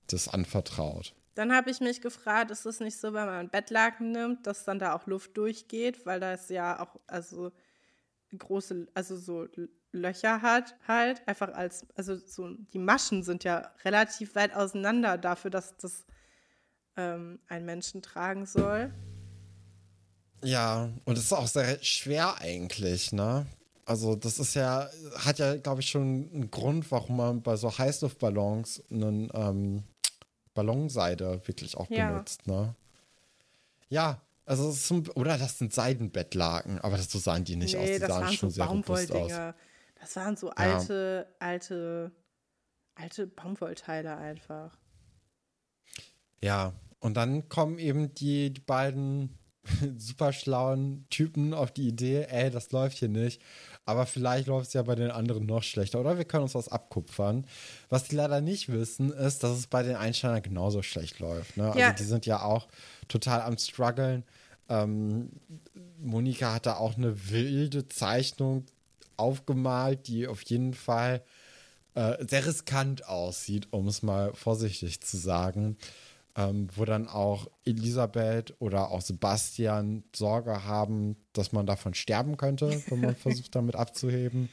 das anvertraut. dann habe ich mich gefragt, ist es nicht so, wenn man einen Bettlaken nimmt, dass dann da auch Luft durchgeht, weil das ja auch, also große, also so Löcher hat halt, einfach als, also so, die Maschen sind ja relativ weit auseinander dafür, dass das ähm, ein Menschen tragen soll. Ja, und es ist auch sehr schwer eigentlich, ne? Also das ist ja, hat ja, glaube ich, schon einen Grund, warum man bei so Heißluftballons einen ähm, Ballonseide wirklich auch Ja. benutzt, ne? Ja, also ist zum, oder das sind Seidenbettlaken, aber das so sahen die nicht aus, die das sahen waren schon so sehr robust aus. Das waren so alte, alte, alte Baumwollteile einfach. Ja, und dann kommen eben die, die beiden super schlauen Typen auf die Idee, ey, das läuft hier nicht. Aber vielleicht läuft es ja bei den anderen noch schlechter. Oder wir können uns was abkupfern. Was die leider nicht wissen, ist, dass es bei den Einsteinern genauso schlecht läuft. Ne? Ja. Also die sind ja auch total am struggeln. Ähm, Monika hat da auch eine wilde Zeichnung aufgemalt, die auf jeden Fall äh, sehr riskant aussieht, um es mal vorsichtig zu sagen. Ähm, wo dann auch Elisabeth oder auch Sebastian Sorge haben, dass man davon sterben könnte, wenn man versucht, damit abzuheben.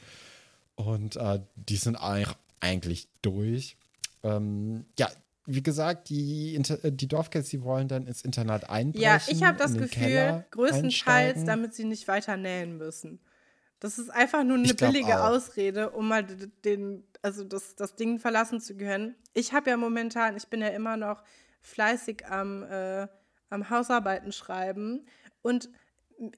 Und äh, die sind eigentlich, eigentlich durch. Ähm, ja, wie gesagt, die, Inter äh, die Dorfkids, die wollen dann ins Internat einbrechen. Ja, ich habe das Gefühl, Keller größtenteils, einsteigen. damit sie nicht weiter nähen müssen. Das ist einfach nur eine billige auch. Ausrede, um mal den, also das, das Ding verlassen zu können. Ich habe ja momentan, ich bin ja immer noch fleißig am, äh, am Hausarbeiten schreiben und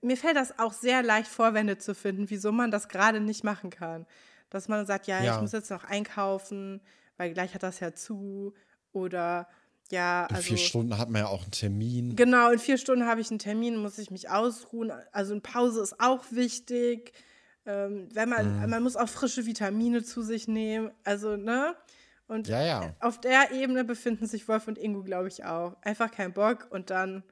mir fällt das auch sehr leicht, Vorwände zu finden, wieso man das gerade nicht machen kann. Dass man sagt, ja, Ja. ich muss jetzt noch einkaufen, weil gleich hat das ja zu oder Ja, In also. vier Stunden hat man ja auch einen Termin. Genau, in vier Stunden habe ich einen Termin, muss ich mich ausruhen. Also eine Pause ist auch wichtig. Ähm, wenn man, Mhm. man muss auch frische Vitamine zu sich nehmen. Also, ne? Und Ja, ja. auf der Ebene befinden sich Wolf und Ingo, glaube ich, auch. Einfach kein Bock und dann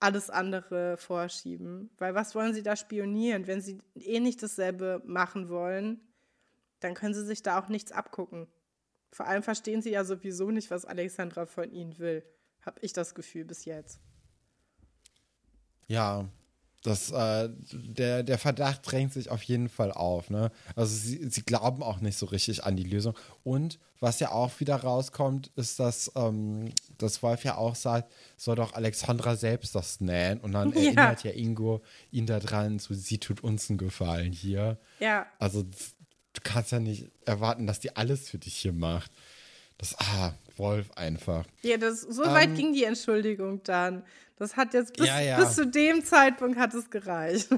alles andere vorschieben. Weil was wollen sie da spionieren? Wenn sie eh nicht dasselbe machen wollen, dann können sie sich da auch nichts abgucken. Vor allem verstehen sie ja sowieso nicht, was Alexandra von ihnen will. Hab ich das Gefühl bis jetzt. Ja, das, äh, der, der Verdacht drängt sich auf jeden Fall auf. Ne? Also sie, sie glauben auch nicht so richtig an die Lösung. Und was ja auch wieder rauskommt, ist, dass, ähm, dass Wolf ja auch sagt, soll doch Alexandra selbst das nähen. Und dann Ja. erinnert ja Ingo ihn daran, so, sie tut uns einen Gefallen hier. Ja, Also du kannst ja nicht erwarten, dass die alles für dich hier macht. Das, ah, Wolf einfach. ja das, so Ähm, weit ging die Entschuldigung dann. Das hat jetzt bis, Ja, ja. bis zu dem Zeitpunkt hat es gereicht.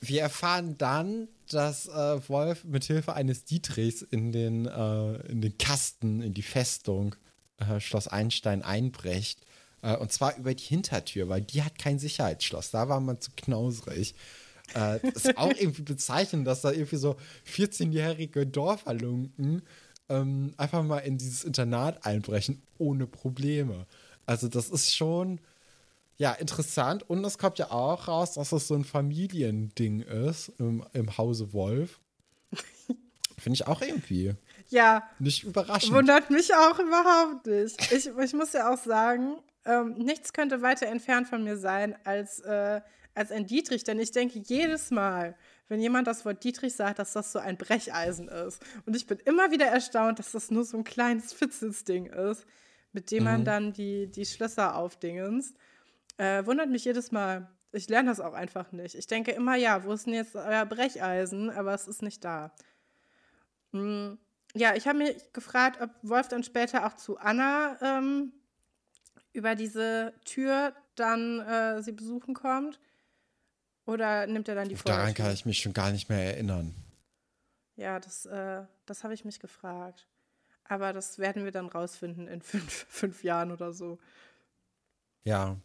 Wir erfahren dann, dass äh, Wolf mit Hilfe eines Dietrichs in den, äh, in den Kasten, in die Festung äh, Schloss Einstein einbrecht. Äh, und zwar über die Hintertür, weil die hat kein Sicherheitsschloss. Da war man zu knausrig. Äh, das ist auch irgendwie bezeichnend, dass da irgendwie so 14-jährige Dorfhalunken ähm, einfach mal in dieses Internat einbrechen, ohne Probleme. Also, das ist schon. Ja, interessant. Und es kommt ja auch raus, dass es so ein Familiending ist im, im Hause Wolf. Finde ich auch irgendwie ja, nicht überraschend. wundert mich auch überhaupt nicht. Ich, ich muss ja auch sagen, ähm, nichts könnte weiter entfernt von mir sein als, äh, als ein Dietrich, denn ich denke jedes Mal, wenn jemand das Wort Dietrich sagt, dass das so ein Brecheisen ist. Und ich bin immer wieder erstaunt, dass das nur so ein kleines Fitzelsding ist, mit dem man dann die, die Schlösser aufdingens. Äh, wundert mich jedes Mal. Ich lerne das auch einfach nicht. Ich denke immer, ja, wo ist denn jetzt euer Brecheisen? Aber es ist nicht da. Hm, Ja, ich habe mich gefragt, ob Wolf dann später auch zu Anna ähm, über diese Tür dann äh, sie besuchen kommt. Oder nimmt er dann die Daran Vordertür? kann ich mich schon gar nicht mehr erinnern. Ja, das, äh, das habe ich mich gefragt. Aber das werden wir dann rausfinden in fünf, fünf Jahren oder so. Ja.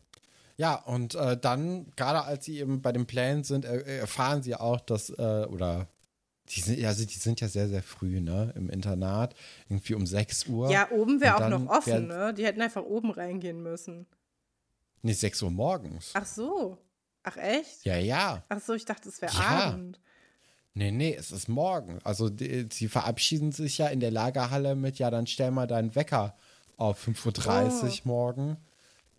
Ja, und äh, dann, gerade als sie eben bei den Plänen sind, er, erfahren sie auch, dass, äh, oder die sind, also die sind ja sehr, sehr früh, ne, im Internat, irgendwie um 6 Uhr. Ja, oben wäre auch noch offen, werden- ne? Die hätten einfach oben reingehen müssen. Nee, 6 Uhr morgens. Ach so. Ach echt? Ja, ja. Ach so, ich dachte, es wäre Ja. Abend. Nee, nee, es ist morgen. Also die, sie verabschieden sich ja in der Lagerhalle mit, ja, dann stell mal deinen Wecker auf 5.30 Uhr Oh. morgen.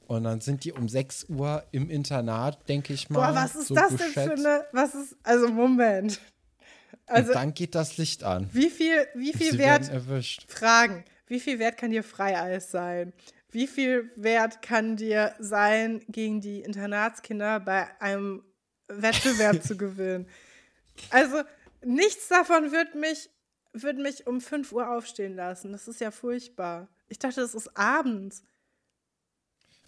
Und dann sind die um 6 Uhr im Internat, denke ich mal. Boah, was ist so das denn für geschätzt. eine. Was ist. Also, Moment. Also, Und dann geht das Licht an. wie viel, wie viel Sie Wert. erwischt. Fragen. Wie viel Wert kann dir Freieis sein? Wie viel Wert kann dir sein, gegen die Internatskinder bei einem Wettbewerb zu gewinnen? Also, nichts davon wird mich, wird mich um 5 Uhr aufstehen lassen. Das ist ja furchtbar. Ich dachte, es ist abends.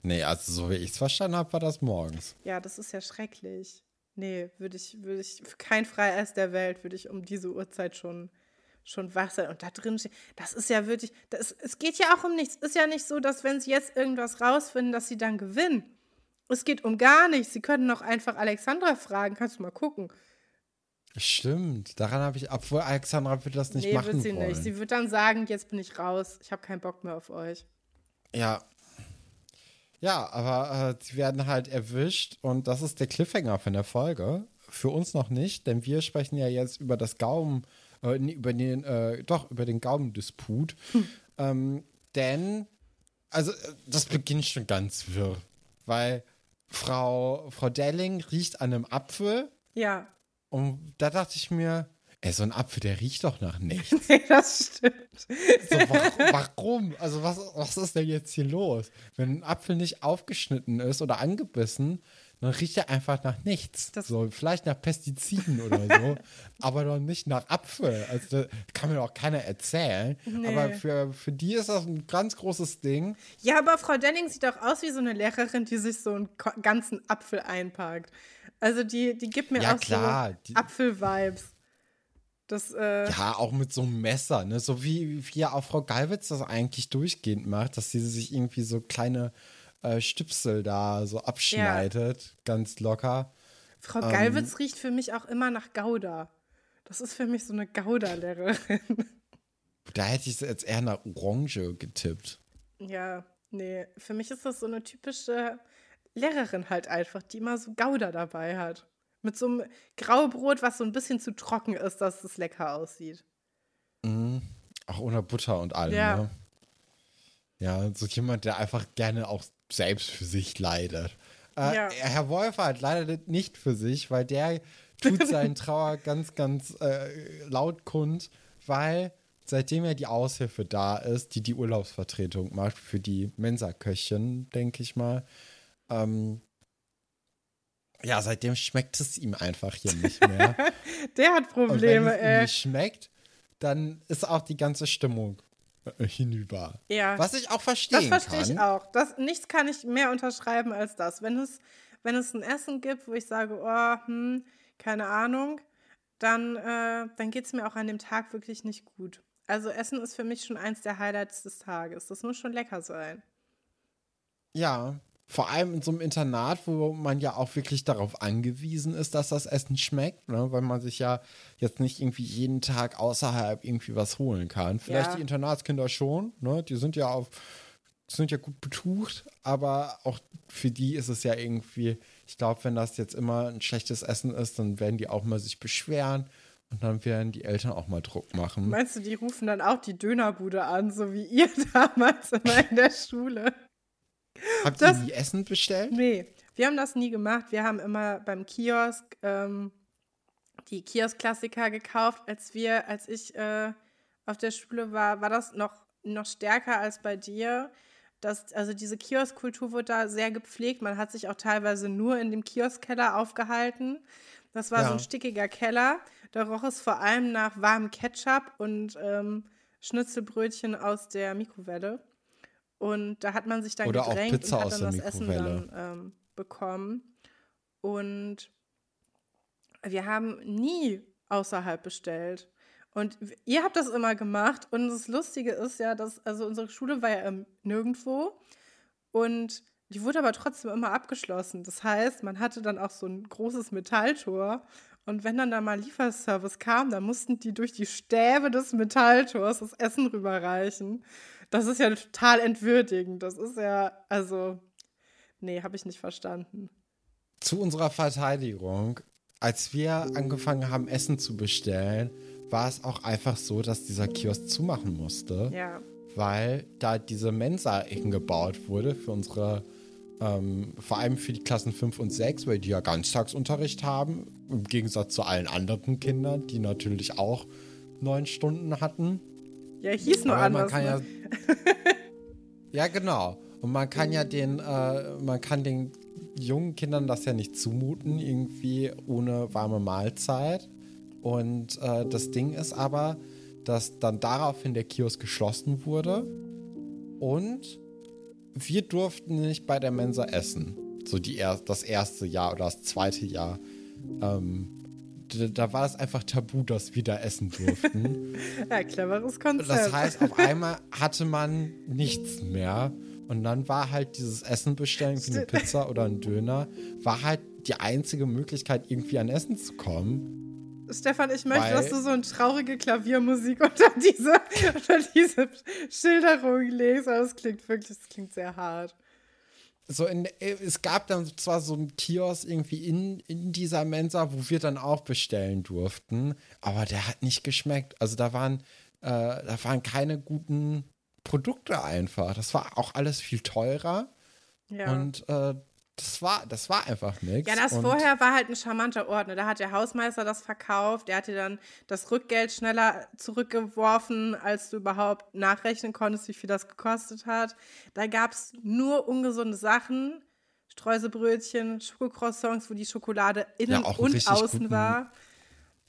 Nee, also so wie ich es verstanden habe, war das morgens. Ja, das ist ja schrecklich. Nee, würde ich, würde ich, kein Freieis der Welt würde ich um diese Uhrzeit schon, schon wach sein. Und da drin steht, das ist ja wirklich, das, es geht ja auch um nichts. Ist ja nicht so, dass wenn sie jetzt irgendwas rausfinden, dass sie dann gewinnen. Es geht um gar nichts. Sie können doch einfach Alexandra fragen. Kannst du mal gucken. Stimmt, daran habe ich, obwohl Alexandra wird das nicht nee, machen wird sie wollen. nicht. Sie wird dann sagen, jetzt bin ich raus. Ich habe keinen Bock mehr auf euch. Ja. Ja, aber äh, sie werden halt erwischt und das ist der Cliffhanger von der Folge. Für uns noch nicht, denn wir sprechen ja jetzt über das Gaumen, äh, über den, äh, doch, über den Gaumendisput. Ähm, denn, also, äh, das beginnt schon ganz wirr, weil Frau, Frau Delling riecht an einem Apfel Ja, und da dachte ich mir, ey, so ein Apfel, der riecht doch nach nichts. nee, das stimmt. So, warum, warum? Also, was, was ist denn jetzt hier los? Wenn ein Apfel nicht aufgeschnitten ist oder angebissen, dann riecht er einfach nach nichts. Das- so, vielleicht nach Pestiziden oder so, aber doch nicht nach Apfel. Also, das kann mir doch keiner erzählen. Nee. Aber für, für die ist das ein ganz großes Ding. Ja, aber Frau Denning sieht auch aus wie so eine Lehrerin, die sich so einen ganzen Apfel einpackt. Also die, die gibt mir Ja, auch klar, so Apfel-Vibes. Das, äh, ja, auch mit so einem Messer, ne? So wie, wie ja auch Frau Galwitz das eigentlich durchgehend macht, dass sie sich irgendwie so kleine äh, Stüpsel da so abschneidet, ja. ganz locker. Frau ähm, Galwitz riecht für mich auch immer nach Gouda. Das ist für mich so eine Gouda-Lehrerin. Da hätte ich jetzt eher nach Orange getippt. Ja, nee. Für mich ist das so eine typische Lehrerin halt einfach, die immer so Gouda dabei hat. Mit so einem Graubrot, was so ein bisschen zu trocken ist, dass es lecker aussieht. Mhm. Auch ohne Butter und allem, ja. ne? Ja, so jemand, der einfach gerne auch selbst für sich leidet. Äh, ja. Herr Wolfert leidet nicht für sich, weil der tut seinen Trauer ganz, ganz äh, laut kund, weil seitdem ja die Aushilfe da ist, die die Urlaubsvertretung macht für die Mensa-Köchin, denke ich mal, ähm, ja, seitdem schmeckt es ihm einfach hier nicht mehr. Der hat Probleme, Und wenn es ihm nicht schmeckt, dann ist auch die ganze Stimmung äh, hinüber. Ja. Was ich auch verstehen kann. Das verstehe ich auch. Das, nichts kann ich mehr unterschreiben als das. Wenn es, wenn es ein Essen gibt, wo ich sage, oh, hm, keine Ahnung, dann, äh, dann geht es mir auch an dem Tag wirklich nicht gut. Also Essen ist für mich schon eins der Highlights des Tages. Das muss schon lecker sein. Ja, vor allem in so einem Internat, wo man ja auch wirklich darauf angewiesen ist, dass das Essen schmeckt, ne? weil man sich ja jetzt nicht irgendwie jeden Tag außerhalb irgendwie was holen kann. Vielleicht ja. die Internatskinder schon, ne? die sind ja auf, sind ja gut betucht, aber auch für die ist es ja irgendwie, ich glaube, wenn das jetzt immer ein schlechtes Essen ist, dann werden die auch mal sich beschweren. Und dann werden die Eltern auch mal Druck machen. Meinst du, die rufen dann auch die Dönerbude an, so wie ihr damals immer in der Schule? Habt das, ihr nie Essen bestellt? Nee, wir haben das nie gemacht. Wir haben immer beim Kiosk ähm, die Kiosk-Klassiker gekauft. Als wir, als ich äh, auf der Schule war, war das noch, noch stärker als bei dir. Das, also diese Kiosk-Kultur wurde da sehr gepflegt. Man hat sich auch teilweise nur in dem Kioskkeller aufgehalten. Das war ja. so ein stickiger Keller. Da roch es vor allem nach warmem Ketchup und ähm, Schnitzelbrötchen aus der Mikrowelle. Und da hat man sich dann Oder gedrängt und hat dann das Essen dann ähm, bekommen. Und wir haben nie außerhalb bestellt. Und ihr habt das immer gemacht. Und das Lustige ist ja, dass, also unsere Schule war ja ähm, nirgendwo. Und die wurde aber trotzdem immer abgeschlossen. Das heißt, man hatte dann auch so ein großes Metalltor. Und wenn dann da mal Lieferservice kam, dann mussten die durch die Stäbe des Metalltors das Essen rüberreichen. Das ist ja total entwürdigend. Das ist ja, also, nee, habe ich nicht verstanden. Zu unserer Verteidigung, als wir angefangen haben, Essen zu bestellen, war es auch einfach so, dass dieser Kiosk zumachen musste. Ja. Weil da diese Mensa hingebaut wurde für unsere, ähm, vor allem für die Klassen 5 und 6, weil die ja Ganztagsunterricht haben, im Gegensatz zu allen anderen Kindern, die natürlich auch neun Stunden hatten. Ja, hieß nur Aber anders. Man kann ne? ja, ja, genau. Und man kann ja den, äh, man kann den jungen Kindern das ja nicht zumuten, irgendwie ohne warme Mahlzeit. Und äh, das Ding ist aber, dass dann daraufhin der Kiosk geschlossen wurde und wir durften nicht bei der Mensa essen. So die er das erste Jahr oder das zweite Jahr. Ähm, da war es einfach tabu, dass wir da essen durften. ja, cleveres Konzept. Das heißt, auf einmal hatte man nichts mehr. Und dann war halt dieses Essen bestellen, wie eine Pizza oder ein Döner, war halt die einzige Möglichkeit, irgendwie an Essen zu kommen. Stefan, ich möchte, dass du so eine traurige Klaviermusik unter diese, unter diese Schilderung legst. Aber das klingt wirklich, das klingt sehr hart so in, es gab dann zwar so einen Kiosk irgendwie in, in dieser Mensa, wo wir dann auch bestellen durften, aber der hat nicht geschmeckt. Also da waren, äh, da waren keine guten Produkte einfach. Das war auch alles viel teurer. Ja. Und äh, das war, das war einfach nichts. Ja, das vorher war halt ein charmanter Ort. Ne? Da hat der Hausmeister das verkauft. Der hat dir dann das Rückgeld schneller zurückgeworfen, als du überhaupt nachrechnen konntest, wie viel das gekostet hat. Da gab es nur ungesunde Sachen. Streuselbrötchen, Schokocroissants, wo die Schokolade innen ja, und außen guten, war.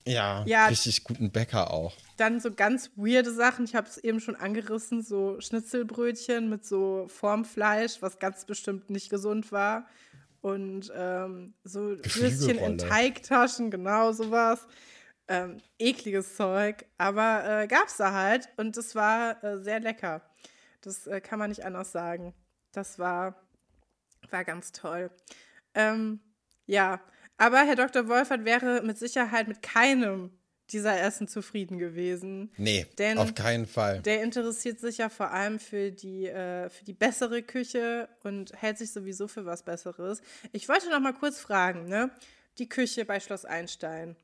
Ja, ja, richtig guten Bäcker auch. Dann so ganz weirde Sachen. Ich habe es eben schon angerissen, so Schnitzelbrötchen mit so Formfleisch, was ganz bestimmt nicht gesund war. Und ähm, so Würstchen in Teigtaschen, genau sowas. ähm, ekliges Zeug, aber äh, gab es da halt und es war äh, sehr lecker. Das äh, kann man nicht anders sagen. Das war, war ganz toll. Ähm, ja, aber Herr Dr. Wolfert wäre mit Sicherheit mit keinem dieser Essen zufrieden gewesen. Nee, Denn auf keinen Fall. Der interessiert sich ja vor allem für die, äh, für die bessere Küche und hält sich sowieso für was Besseres. Ich wollte noch mal kurz fragen, ne? Die Küche bei Schloss Einstein.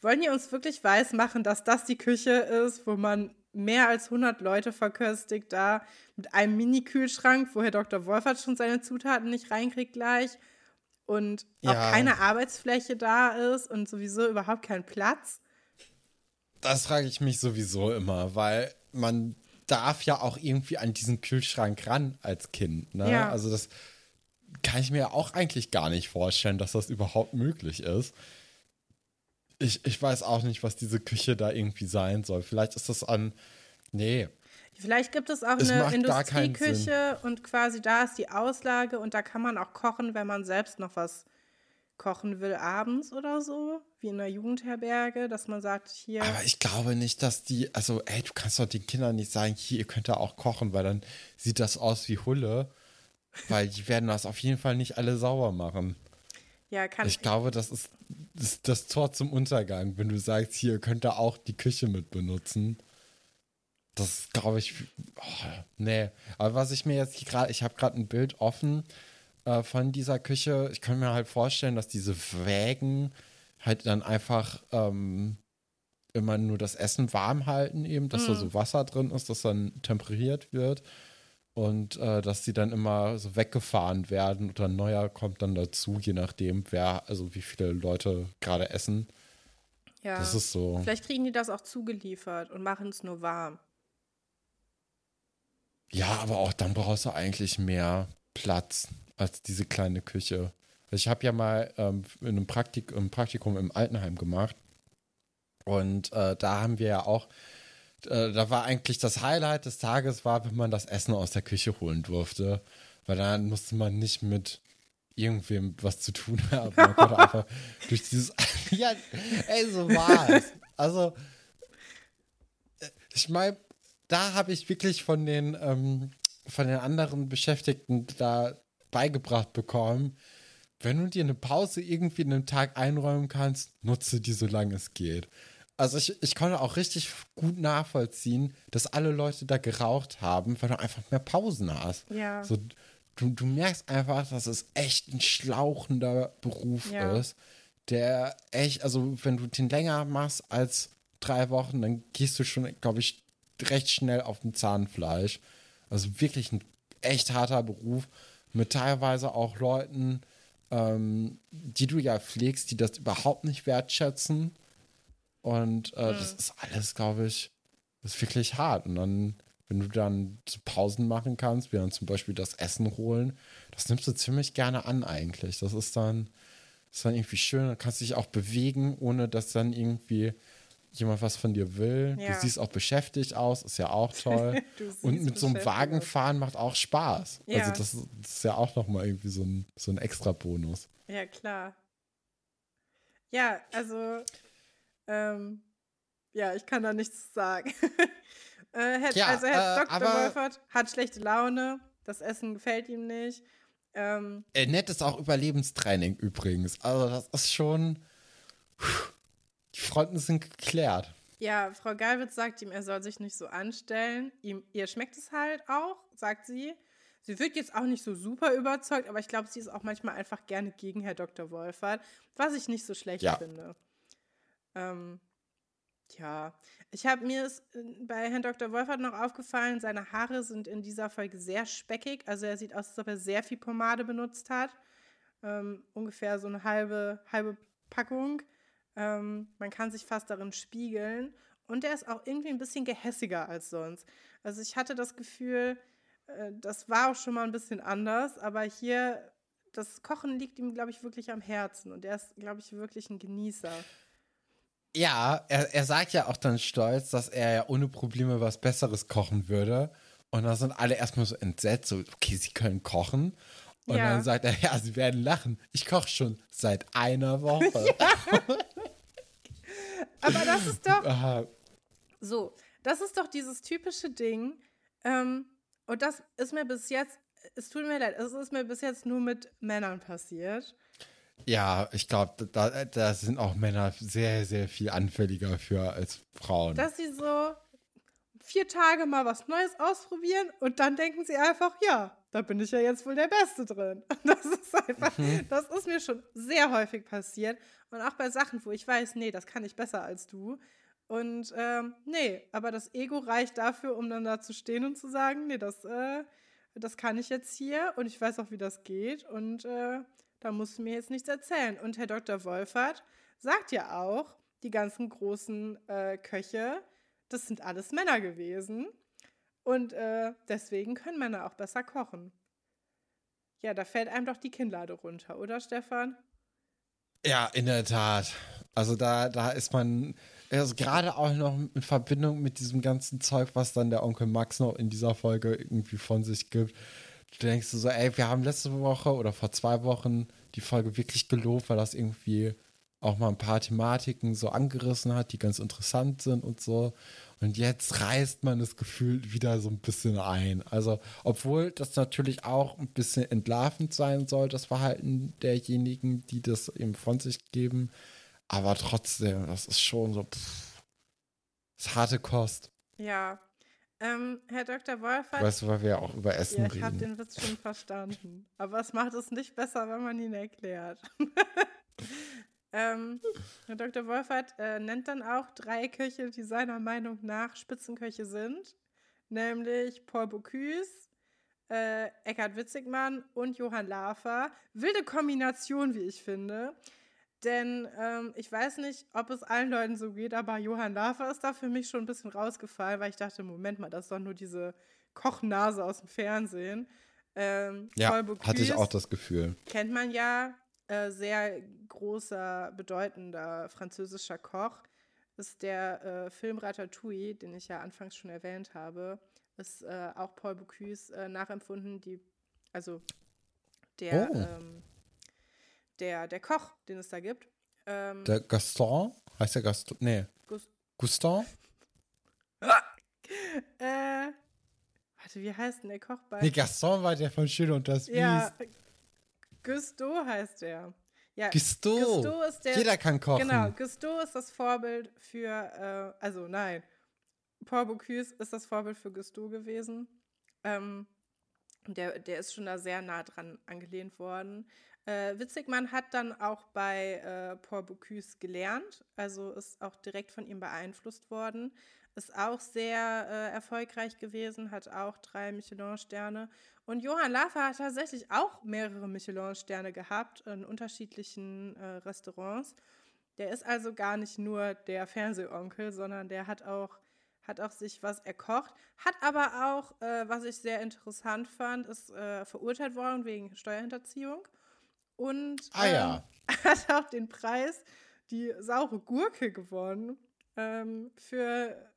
Wollen die uns wirklich weismachen, dass das die Küche ist, wo man mehr als 100 Leute verköstigt, da mit einem Mini-Kühlschrank, wo Herr Dr. Wolfert schon seine Zutaten nicht reinkriegt gleich und ja. auch keine Arbeitsfläche da ist und sowieso überhaupt kein Platz? Das frage ich mich sowieso immer, weil man darf ja auch irgendwie an diesen Kühlschrank ran als Kind. Ne? Ja. Also das kann ich mir auch eigentlich gar nicht vorstellen, dass das überhaupt möglich ist. Ich, ich weiß auch nicht, was diese Küche da irgendwie sein soll. Vielleicht ist das an. Nee. Vielleicht gibt es auch es eine Industrieküche und quasi da ist die Auslage und da kann man auch kochen, wenn man selbst noch was kochen will abends oder so, wie in einer Jugendherberge, dass man sagt, hier. Aber ich glaube nicht, dass die, also, ey, du kannst doch den Kindern nicht sagen, hier, ihr könnt da auch kochen, weil dann sieht das aus wie Hulle, weil die werden das auf jeden Fall nicht alle sauber machen. Ja, kann ich. glaube, das ist, das, das Tor zum Untergang, wenn du sagst, hier könnt ihr auch die Küche mit benutzen. Das glaube ich, oh, nee. Aber was ich mir jetzt gerade, ich habe gerade ein Bild offen äh, von dieser Küche. Ich kann mir halt vorstellen, dass diese Wägen halt dann einfach ähm, immer nur das Essen warm halten, eben, dass mm. da mhm. so Wasser drin ist, das dann temperiert wird und äh, dass die dann immer so weggefahren werden oder ein neuer kommt dann dazu, je nachdem, wer, also wie viele Leute gerade essen. Ja. Das ist so. Vielleicht kriegen die das auch zugeliefert und machen es nur warm. Ja, aber auch dann brauchst du eigentlich mehr Platz als diese kleine Küche. Ich habe ja mal ähm, in einem Praktik ein Praktikum im Altenheim gemacht und äh, da haben wir ja auch äh, da war eigentlich das Highlight des Tages, war, wenn man das Essen aus der Küche holen durfte. Weil dann musste man nicht mit irgendwem was zu tun haben. Man konnte einfach durch dieses. ja, ey, so war es. Also, äh, ich meine, da habe ich wirklich von den, ähm, von den anderen Beschäftigten da beigebracht bekommen, wenn du dir eine Pause irgendwie in einem Tag einräumen kannst, nutze die, solange es geht. Also ich, ich konnte auch richtig gut nachvollziehen, dass alle Leute da geraucht haben, weil du einfach mehr Pausen hast. Ja. So, du, du merkst einfach, dass es echt ein schlauchender Beruf ja. ist, der echt, also wenn du den länger machst als drei Wochen, dann gehst du schon, glaube ich, recht schnell auf dem Zahnfleisch. Also wirklich ein echt harter Beruf mit teilweise auch Leuten, ähm, die du ja pflegst, die das überhaupt nicht wertschätzen und äh, mhm. das ist alles, glaube ich, ist wirklich hart. Und dann, wenn du dann Pausen machen kannst, wie dann zum Beispiel das Essen holen, das nimmst du ziemlich gerne an eigentlich. Das ist dann, ist dann irgendwie schön. Dann kannst du dich auch bewegen, ohne dass dann irgendwie jemand was von dir will. Ja. Du siehst auch beschäftigt aus, ist ja auch toll. und mit so einem Wagen fahren macht auch Spaß. Ja. Also das, das, ist ja auch nochmal irgendwie so ein, so ein extra Bonus. Ja, klar. Ja, also ähm, ja, ich kann da nichts sagen. äh, Herr, ja, also Herr äh, Dr. Wolfert hat schlechte Laune, das Essen gefällt ihm nicht. Ähm, äh, nettes auch Überlebenstraining übrigens. Also das ist schon. Die Fronten sind geklärt. Ja, Frau Galwitz sagt ihm, er soll sich nicht so anstellen. Ihm, ihr schmeckt es halt auch, sagt sie. Sie wirkt jetzt auch nicht so super überzeugt, aber ich glaube, sie ist auch manchmal einfach gerne gegen Herr Dr. Wolfert, was ich nicht so schlecht ja. finde. Ähm, ja, ich habe mir äh, bei Herrn Dr. Wolfert noch aufgefallen, seine Haare sind in dieser Folge sehr speckig. Also er sieht aus, als ob er sehr viel Pomade benutzt hat. Ähm, ungefähr so eine halbe, halbe Packung. Ähm, man kann sich fast darin spiegeln. Und er ist auch irgendwie ein bisschen gehässiger als sonst. Also ich hatte das Gefühl, äh, das war auch schon mal ein bisschen anders, aber hier, das Kochen liegt ihm, glaube ich, wirklich am Herzen. Und er ist, glaube ich, wirklich ein Genießer. Ja, er, er sagt ja auch dann stolz, dass er ja ohne Probleme was Besseres kochen würde. Und dann sind alle erstmal so entsetzt, so, okay, sie können kochen. Und ja. dann sagt er, ja, sie werden lachen. Ich koche schon seit einer Woche. Aber das ist doch. so, das ist doch dieses typische Ding. Ähm, und das ist mir bis jetzt, es tut mir leid, es ist mir bis jetzt nur mit Männern passiert. Ja, ich glaube, da, da sind auch Männer sehr, sehr viel anfälliger für als Frauen. Dass sie so vier Tage mal was Neues ausprobieren und dann denken sie einfach, ja, da bin ich ja jetzt wohl der Beste drin. Das ist einfach, mhm. das ist mir schon sehr häufig passiert. Und auch bei Sachen, wo ich weiß, nee, das kann ich besser als du. Und ähm, nee, aber das Ego reicht dafür, um dann da zu stehen und zu sagen, nee, das, äh, das kann ich jetzt hier und ich weiß auch, wie das geht. Und äh, da musst du mir jetzt nichts erzählen. Und Herr Dr. Wolfert sagt ja auch, die ganzen großen äh, Köche, das sind alles Männer gewesen. Und äh, deswegen können Männer auch besser kochen. Ja, da fällt einem doch die Kinnlade runter, oder Stefan? Ja, in der Tat. Also da, da ist man also gerade auch noch in Verbindung mit diesem ganzen Zeug, was dann der Onkel Max noch in dieser Folge irgendwie von sich gibt du denkst so, ey, wir haben letzte Woche oder vor zwei Wochen die Folge wirklich gelobt, weil das irgendwie auch mal ein paar Thematiken so angerissen hat, die ganz interessant sind und so. Und jetzt reißt man das Gefühl wieder so ein bisschen ein. Also, obwohl das natürlich auch ein bisschen entlarvend sein soll, das Verhalten derjenigen, die das eben von sich geben. Aber trotzdem, das ist schon so, pff, das ist harte Kost. Ja, ähm, Herr Dr. Wolfert. Weißt du, weil wir ja auch über Essen ja, reden. Ich habe den Witz schon verstanden. Aber es macht es nicht besser, wenn man ihn erklärt. ähm, Herr Dr. Wolfert äh, nennt dann auch drei Köche, die seiner Meinung nach Spitzenköche sind. Nämlich Paul Bocuse, äh, Eckhard Witzigmann und Johann Lafer. Wilde Kombination, wie ich finde. Denn ähm, ich weiß nicht, ob es allen Leuten so geht, aber Johann Lafer ist da für mich schon ein bisschen rausgefallen, weil ich dachte, Moment mal, das ist doch nur diese Kochnase aus dem Fernsehen. Ähm, ja, hatte ich auch das Gefühl. Kennt man ja, äh, sehr großer, bedeutender französischer Koch. Ist der äh, Film Ratatouille, den ich ja anfangs schon erwähnt habe, ist äh, auch Paul Bocuse äh, nachempfunden, die, also der oh. ähm, der, der Koch, den es da gibt. Ähm, der Gaston? Heißt der Gaston? Nee. Gus Guston? äh, warte, wie heißt denn der Koch bei? Nee, Gaston war der von Schön und das Biest. Ja, Gusto heißt der. Ja, Gusto. Gusto ist der. Jeder kann kochen. Genau, Gusto ist das Vorbild für, äh, also nein, Paul Bocuse ist das Vorbild für Gusto gewesen. Ähm, der, der ist schon da sehr nah dran angelehnt worden. Äh, Witzigmann hat dann auch bei äh, Paul Bocuse gelernt, also ist auch direkt von ihm beeinflusst worden. Ist auch sehr äh, erfolgreich gewesen, hat auch drei Michelin-Sterne. Und Johann Lafer hat tatsächlich auch mehrere Michelin-Sterne gehabt in unterschiedlichen äh, Restaurants. Der ist also gar nicht nur der Fernsehonkel, sondern der hat auch hat auch sich was erkocht, hat aber auch, äh, was ich sehr interessant fand, ist äh, verurteilt worden wegen Steuerhinterziehung und ah, ja. ähm, hat auch den Preis, die saure Gurke gewonnen. Ähm, für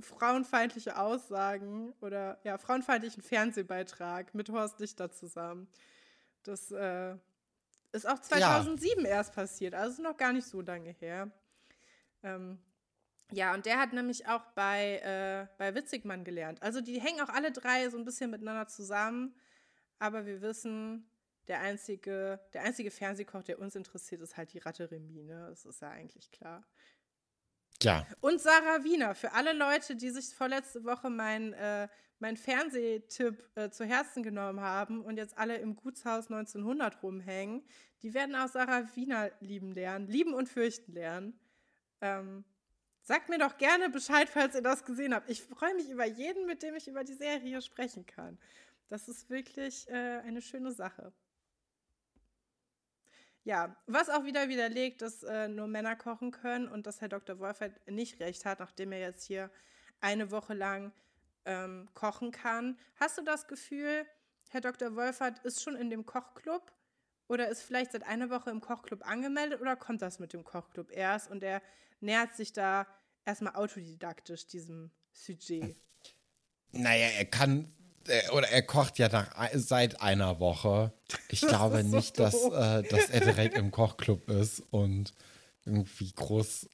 frauenfeindliche Aussagen oder ja, frauenfeindlichen Fernsehbeitrag mit Horst Lichter zusammen. Das äh, ist auch 2007 ja. erst passiert, also ist noch gar nicht so lange her. Ähm, ja, und der hat nämlich auch bei, äh, bei Witzigmann gelernt. Also die hängen auch alle drei so ein bisschen miteinander zusammen, aber wir wissen, der einzige, der einzige Fernsehkoch, der uns interessiert, ist halt die Ratte Remy, ne? Das ist ja eigentlich klar. Ja. Und Sarah Wiener, für alle Leute, die sich vorletzte Woche mein, äh, mein Fernsehtipp äh, zu Herzen genommen haben und jetzt alle im Gutshaus 1900 rumhängen, die werden auch Sarah Wiener lieben lernen, lieben und fürchten lernen. Ähm, sagt mir doch gerne Bescheid, falls ihr das gesehen habt. Ich freue mich über jeden, mit dem ich über die Serie sprechen kann. Das ist wirklich äh, eine schöne Sache. Ja, was auch wieder widerlegt, dass äh, nur Männer kochen können und dass Herr Dr. Wolfert nicht recht hat, nachdem er jetzt hier eine Woche lang ähm, kochen kann. Hast du das Gefühl, Herr Dr. Wolfert ist schon in dem Kochclub oder ist vielleicht seit einer Woche im Kochclub angemeldet oder kommt das mit dem Kochclub erst und er nähert sich da erstmal autodidaktisch diesem Sujet? Naja, er kann oder er kocht ja nach, seit einer Woche. Ich glaube so nicht, dass, äh, dass er direkt im Kochclub ist und irgendwie groß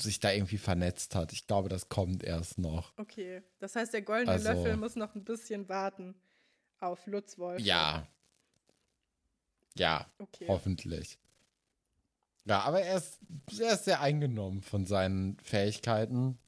sich da irgendwie vernetzt hat. Ich glaube, das kommt erst noch. Okay, das heißt, der goldene Also- Löffel muss noch ein bisschen warten auf Lutz Wolf. Ja. Ja, Okay. hoffentlich. Ja, aber er ist, er ist sehr eingenommen von seinen Fähigkeiten.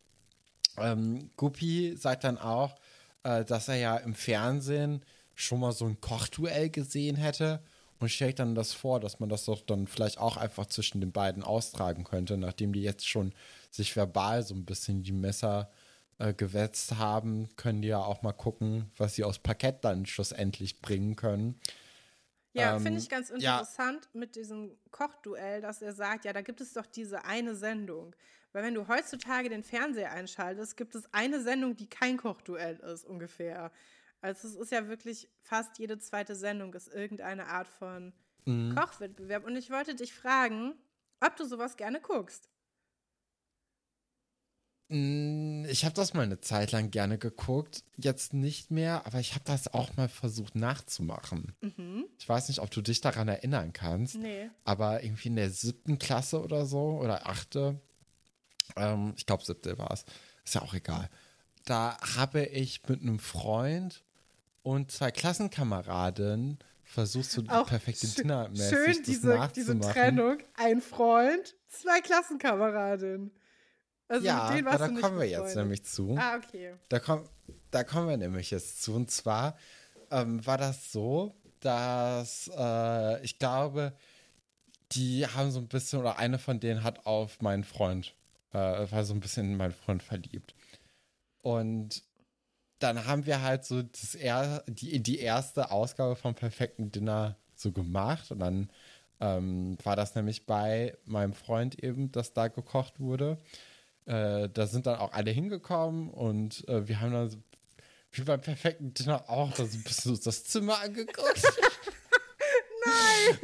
Ähm, Guppy sagt dann auch, äh, dass er ja im Fernsehen schon mal so ein Kochduell gesehen hätte und stellt dann das vor, dass man das doch dann vielleicht auch einfach zwischen den beiden austragen könnte, nachdem die jetzt schon sich verbal so ein bisschen die Messer äh, gewetzt haben, können die ja auch mal gucken, was sie aus Parkett dann schlussendlich bringen können. Ja, Ähm, finde ich ganz ja. interessant mit diesem Kochduell, dass er sagt, ja, da gibt es doch diese eine Sendung. Weil wenn du heutzutage den Fernseher einschaltest, gibt es eine Sendung, die kein Kochduell ist, ungefähr. Also es ist ja wirklich fast jede zweite Sendung ist irgendeine Art von Mhm. Kochwettbewerb. Und ich wollte dich fragen, ob du sowas gerne guckst. Mm, Ich habe das mal eine Zeit lang gerne geguckt, jetzt nicht mehr, aber ich habe das auch mal versucht nachzumachen. Ich weiß nicht, ob du dich daran erinnern kannst, Nee. aber irgendwie in der siebten Klasse oder so oder achte, ähm, ich glaube siebte war es, ist ja auch egal. Da habe ich mit einem Freund und zwei Klassenkameraden versucht, so Auch perfekte schö- Dinnermäßig Schön diese, diese. Trennung. Ein Freund, zwei Klassenkameradinnen. Also ja, mit denen da du kommen wir jetzt nämlich zu. Ah, okay. Da, komm, da kommen wir nämlich jetzt zu. Und zwar ähm, war das so, dass äh, ich glaube, die haben so ein bisschen, oder eine von denen hat auf meinen Freund, äh, war so ein bisschen in meinen Freund verliebt. Und dann haben wir halt so das er, die, die erste Ausgabe vom perfekten Dinner so gemacht. Und dann ähm, war das nämlich bei meinem Freund eben, dass da gekocht wurde. Äh, da sind dann auch alle hingekommen und äh, wir haben dann so, wie beim perfekten Dinner auch da so ein bisschen das Zimmer angeguckt. Nein!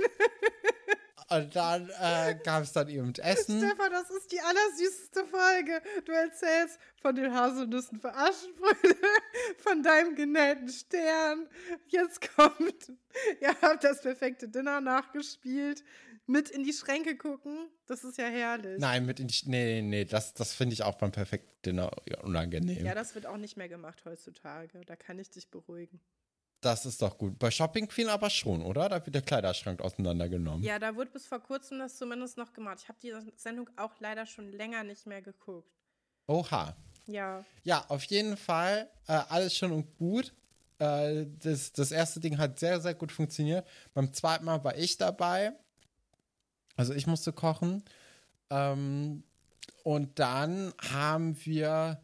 Und dann äh, gab es dann eben Essen. Stefan, das ist die allersüßeste Folge. Du erzählst von den Haselnüssen für Aschenbrödel, von deinem genähten Stern. Jetzt kommt, ihr habt das perfekte Dinner nachgespielt. Mit in die Schränke gucken, das ist ja herrlich. Nein, mit in die, nee, nee, nee, das, das finde ich auch beim perfekten Dinner unangenehm. Ja, das wird auch nicht mehr gemacht heutzutage. Da kann ich dich beruhigen. Das ist doch gut. Bei Shopping Queen aber schon, oder? Da wird der Kleiderschrank auseinandergenommen. Ja, da wurde bis vor kurzem das zumindest noch gemacht. Ich habe die Sendung auch leider schon länger nicht mehr geguckt. Oha. Ja. Ja, auf jeden Fall äh, alles schön und gut. Äh, das, das erste Ding hat sehr, sehr gut funktioniert. Beim zweiten Mal war ich dabei. Also ich musste kochen. Ähm, und dann haben wir,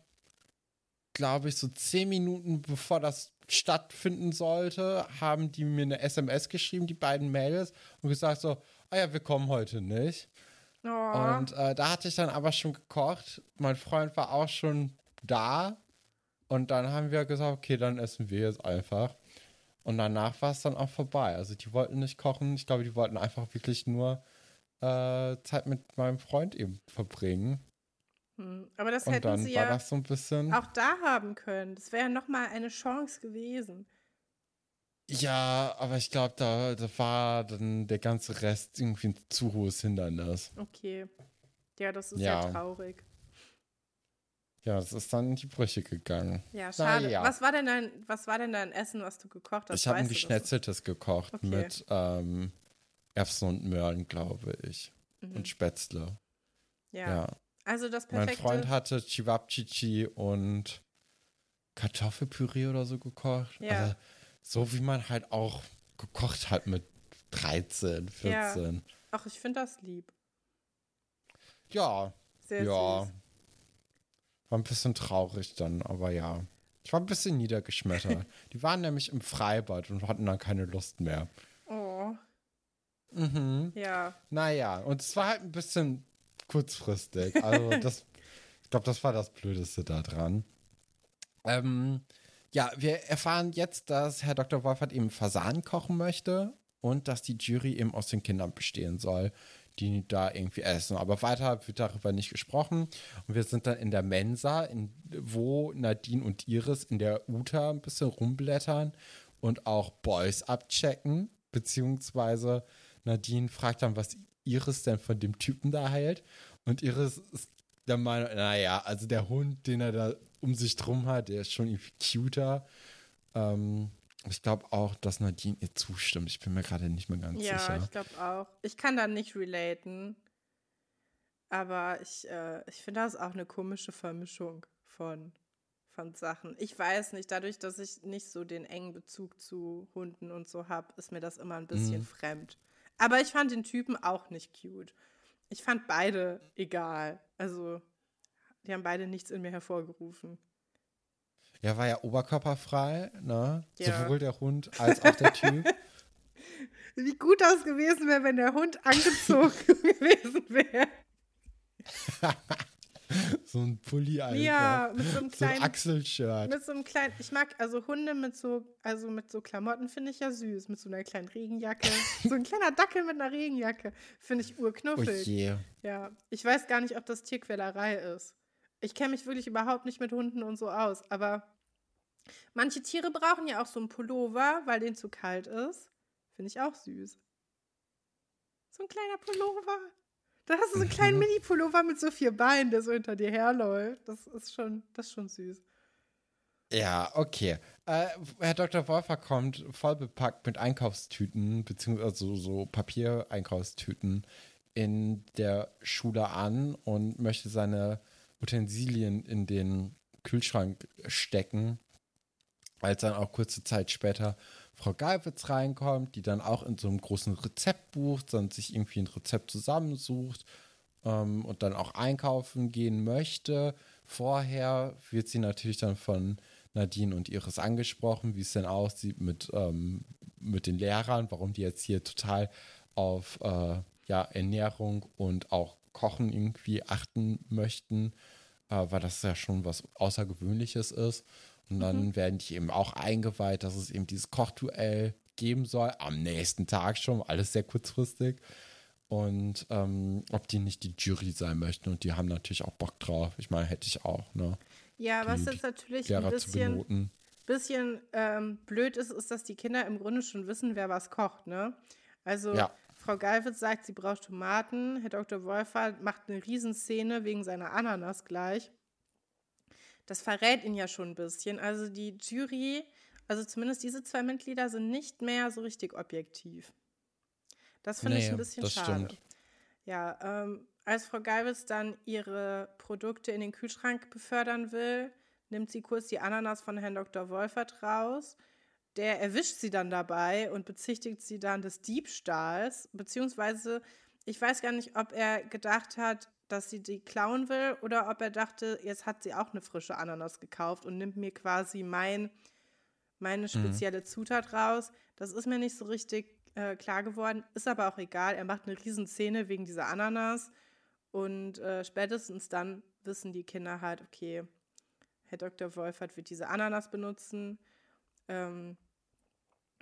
glaube ich, so zehn Minuten bevor das stattfinden sollte, haben die mir eine SMS geschrieben, die beiden Mädels, und gesagt so, ah ja, wir kommen heute nicht. Oh, Und äh, da hatte ich dann aber schon gekocht. Mein Freund war auch schon da. Und dann haben wir gesagt, okay, dann essen wir jetzt einfach. Und danach war es dann auch vorbei. Also die wollten nicht kochen. Ich glaube, die wollten einfach wirklich nur äh, Zeit mit meinem Freund eben verbringen. Hm. Aber das Und hätten sie ja das so auch da haben können. Das wäre ja nochmal eine Chance gewesen. Ja, aber ich glaube, da, da war dann der ganze Rest irgendwie ein zu hohes Hindernis. Okay. Ja, das ist ja, Ja. traurig. Ja, es ist dann in die Brüche gegangen. Ja, schade. ja. Was, war denn dein, was war denn dein Essen, was du gekocht hast? Ich habe ein das? geschnetzeltes gekocht Okay. mit ähm, Erbsen und Möhren, glaube ich. Und Spätzle. Mhm. Ja. Ja. Also das Mein perfekte. Freund hatte Chivapchichi und Kartoffelpüree oder so gekocht. Ja. Also so wie man halt auch gekocht hat mit 13, 14. Ach, ich finde das lieb. Ja, Sehr ja. süß. War ein bisschen traurig dann, aber ja. Ich war ein bisschen niedergeschmettert. Die waren nämlich im Freibad und hatten dann keine Lust mehr. Oh, Mhm. ja. Naja, und es war halt ein bisschen kurzfristig. Also das, ich glaube, das war das Blödeste daran. Ähm, ja, wir erfahren jetzt, dass Herr Dr. Wolfert eben Fasan kochen möchte und dass die Jury eben aus den Kindern bestehen soll, die da irgendwie essen. Aber weiter wird darüber nicht gesprochen. Und wir sind dann in der Mensa, in, wo Nadine und Iris in der Uta ein bisschen rumblättern und auch Boys abchecken, beziehungsweise Nadine fragt dann, was Iris denn von dem Typen da hält. Und Iris ist der Meinung, naja, also der Hund, den er da um sich drum hat, der ist schon irgendwie cuter. Ähm, ich glaube auch, dass Nadine ihr zustimmt. Ich bin mir gerade nicht mehr ganz ja, sicher. Ja, ich glaube auch. Ich kann da nicht relaten. Aber ich, äh, ich finde das auch eine komische Vermischung von, von Sachen. Ich weiß nicht, dadurch, dass ich nicht so den engen Bezug zu Hunden und so habe, ist mir das immer ein bisschen mhm. fremd. Aber ich fand den Typen auch nicht cute. Ich fand beide egal. Also, die haben beide nichts in mir hervorgerufen. Ja, war ja oberkörperfrei, ne? Ja. Sowohl der Hund als auch der Typ. Wie gut das gewesen wäre, wenn der Hund angezogen gewesen wäre. so ein Pulli einfach. Ja, mit so einem kleinen so Achselshirt. Mit so einem kleinen, ich mag also Hunde mit so, also mit so Klamotten finde ich ja süß, mit so einer kleinen Regenjacke. so ein kleiner Dackel mit einer Regenjacke finde ich urknuffig. Oh je. Ja, ich weiß gar nicht, ob das Tierquälerei ist. Ich kenne mich wirklich überhaupt nicht mit Hunden und so aus, aber manche Tiere brauchen ja auch so einen Pullover, weil denen zu kalt ist. Finde ich auch süß. So ein kleiner Pullover. Da hast du so einen kleinen mhm. Mini-Pullover mit so vier Beinen, der so hinter dir herläuft. Das ist schon, das ist schon süß. Ja, okay. Äh, Herr Dr. Wolfer kommt voll bepackt mit Einkaufstüten, beziehungsweise so, so Papier-Einkaufstüten in der Schule an und möchte seine Utensilien in den Kühlschrank stecken. Als dann auch kurze Zeit später Frau Geilwitz reinkommt, die dann auch in so einem großen Rezeptbuch dann sich irgendwie ein Rezept zusammensucht ähm, und dann auch einkaufen gehen möchte. Vorher wird sie natürlich dann von Nadine und Iris angesprochen, wie es denn aussieht mit, ähm, mit den Lehrern, warum die jetzt hier total auf äh, ja, Ernährung und auch Kochen irgendwie achten möchten, äh, weil das ja schon was Außergewöhnliches ist. Und dann mhm. werden die eben auch eingeweiht, dass es eben dieses Kochduell geben soll, am nächsten Tag schon, alles sehr kurzfristig. Und ähm, ob die nicht die Jury sein möchten. Und die haben natürlich auch Bock drauf. Ich meine, hätte ich auch, ne? Ja, was jetzt natürlich Lehrer ein bisschen, bisschen ähm, blöd ist, ist, dass die Kinder im Grunde schon wissen, wer was kocht, ne? Also ja. Frau Geilwitz sagt, sie braucht Tomaten. Herr Dr. Wolfer macht eine Riesenszene wegen seiner Ananas gleich das verrät ihn ja schon ein bisschen. Also die Jury, also zumindest diese zwei Mitglieder sind nicht mehr so richtig objektiv. Das finde nee, ich ein bisschen schade. Stimmt. Ja, ähm, als Frau Geibels dann ihre Produkte in den Kühlschrank befördern will, nimmt sie kurz die Ananas von Herrn Dr. Wolfert raus. Der erwischt sie dann dabei und bezichtigt sie dann des Diebstahls, beziehungsweise ich weiß gar nicht, ob er gedacht hat, dass sie die klauen will oder ob er dachte, jetzt hat sie auch eine frische Ananas gekauft und nimmt mir quasi mein, meine mhm. spezielle mhm. Zutat raus. Das ist mir nicht so richtig äh, klar geworden, ist aber auch egal. Er macht eine Riesenszene wegen dieser Ananas und äh, spätestens dann wissen die Kinder halt, okay, Herr Dr. Wolfert wird diese Ananas benutzen. Ähm,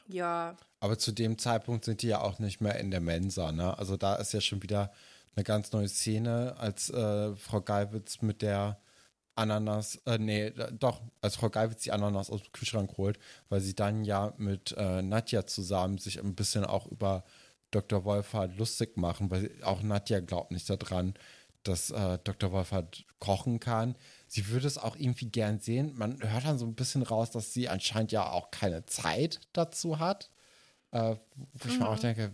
ja. Aber zu dem Zeitpunkt sind die ja auch nicht mehr in der Mensa, ne? Also da ist ja schon wieder eine ganz neue Szene, als äh, Frau Geiwitz mit der Ananas, äh, nee, doch, als Frau Geiwitz die Ananas aus dem Kühlschrank holt, weil sie dann ja mit äh, Nadja zusammen sich ein bisschen auch über Dr. Wolfhard lustig machen, weil auch Nadja glaubt nicht daran, dass äh, Dr. Wolfhard kochen kann. Sie würde es auch irgendwie gern sehen. Man hört dann so ein bisschen raus, dass sie anscheinend ja auch keine Zeit dazu hat. Äh, wo ich mhm. mir auch denke,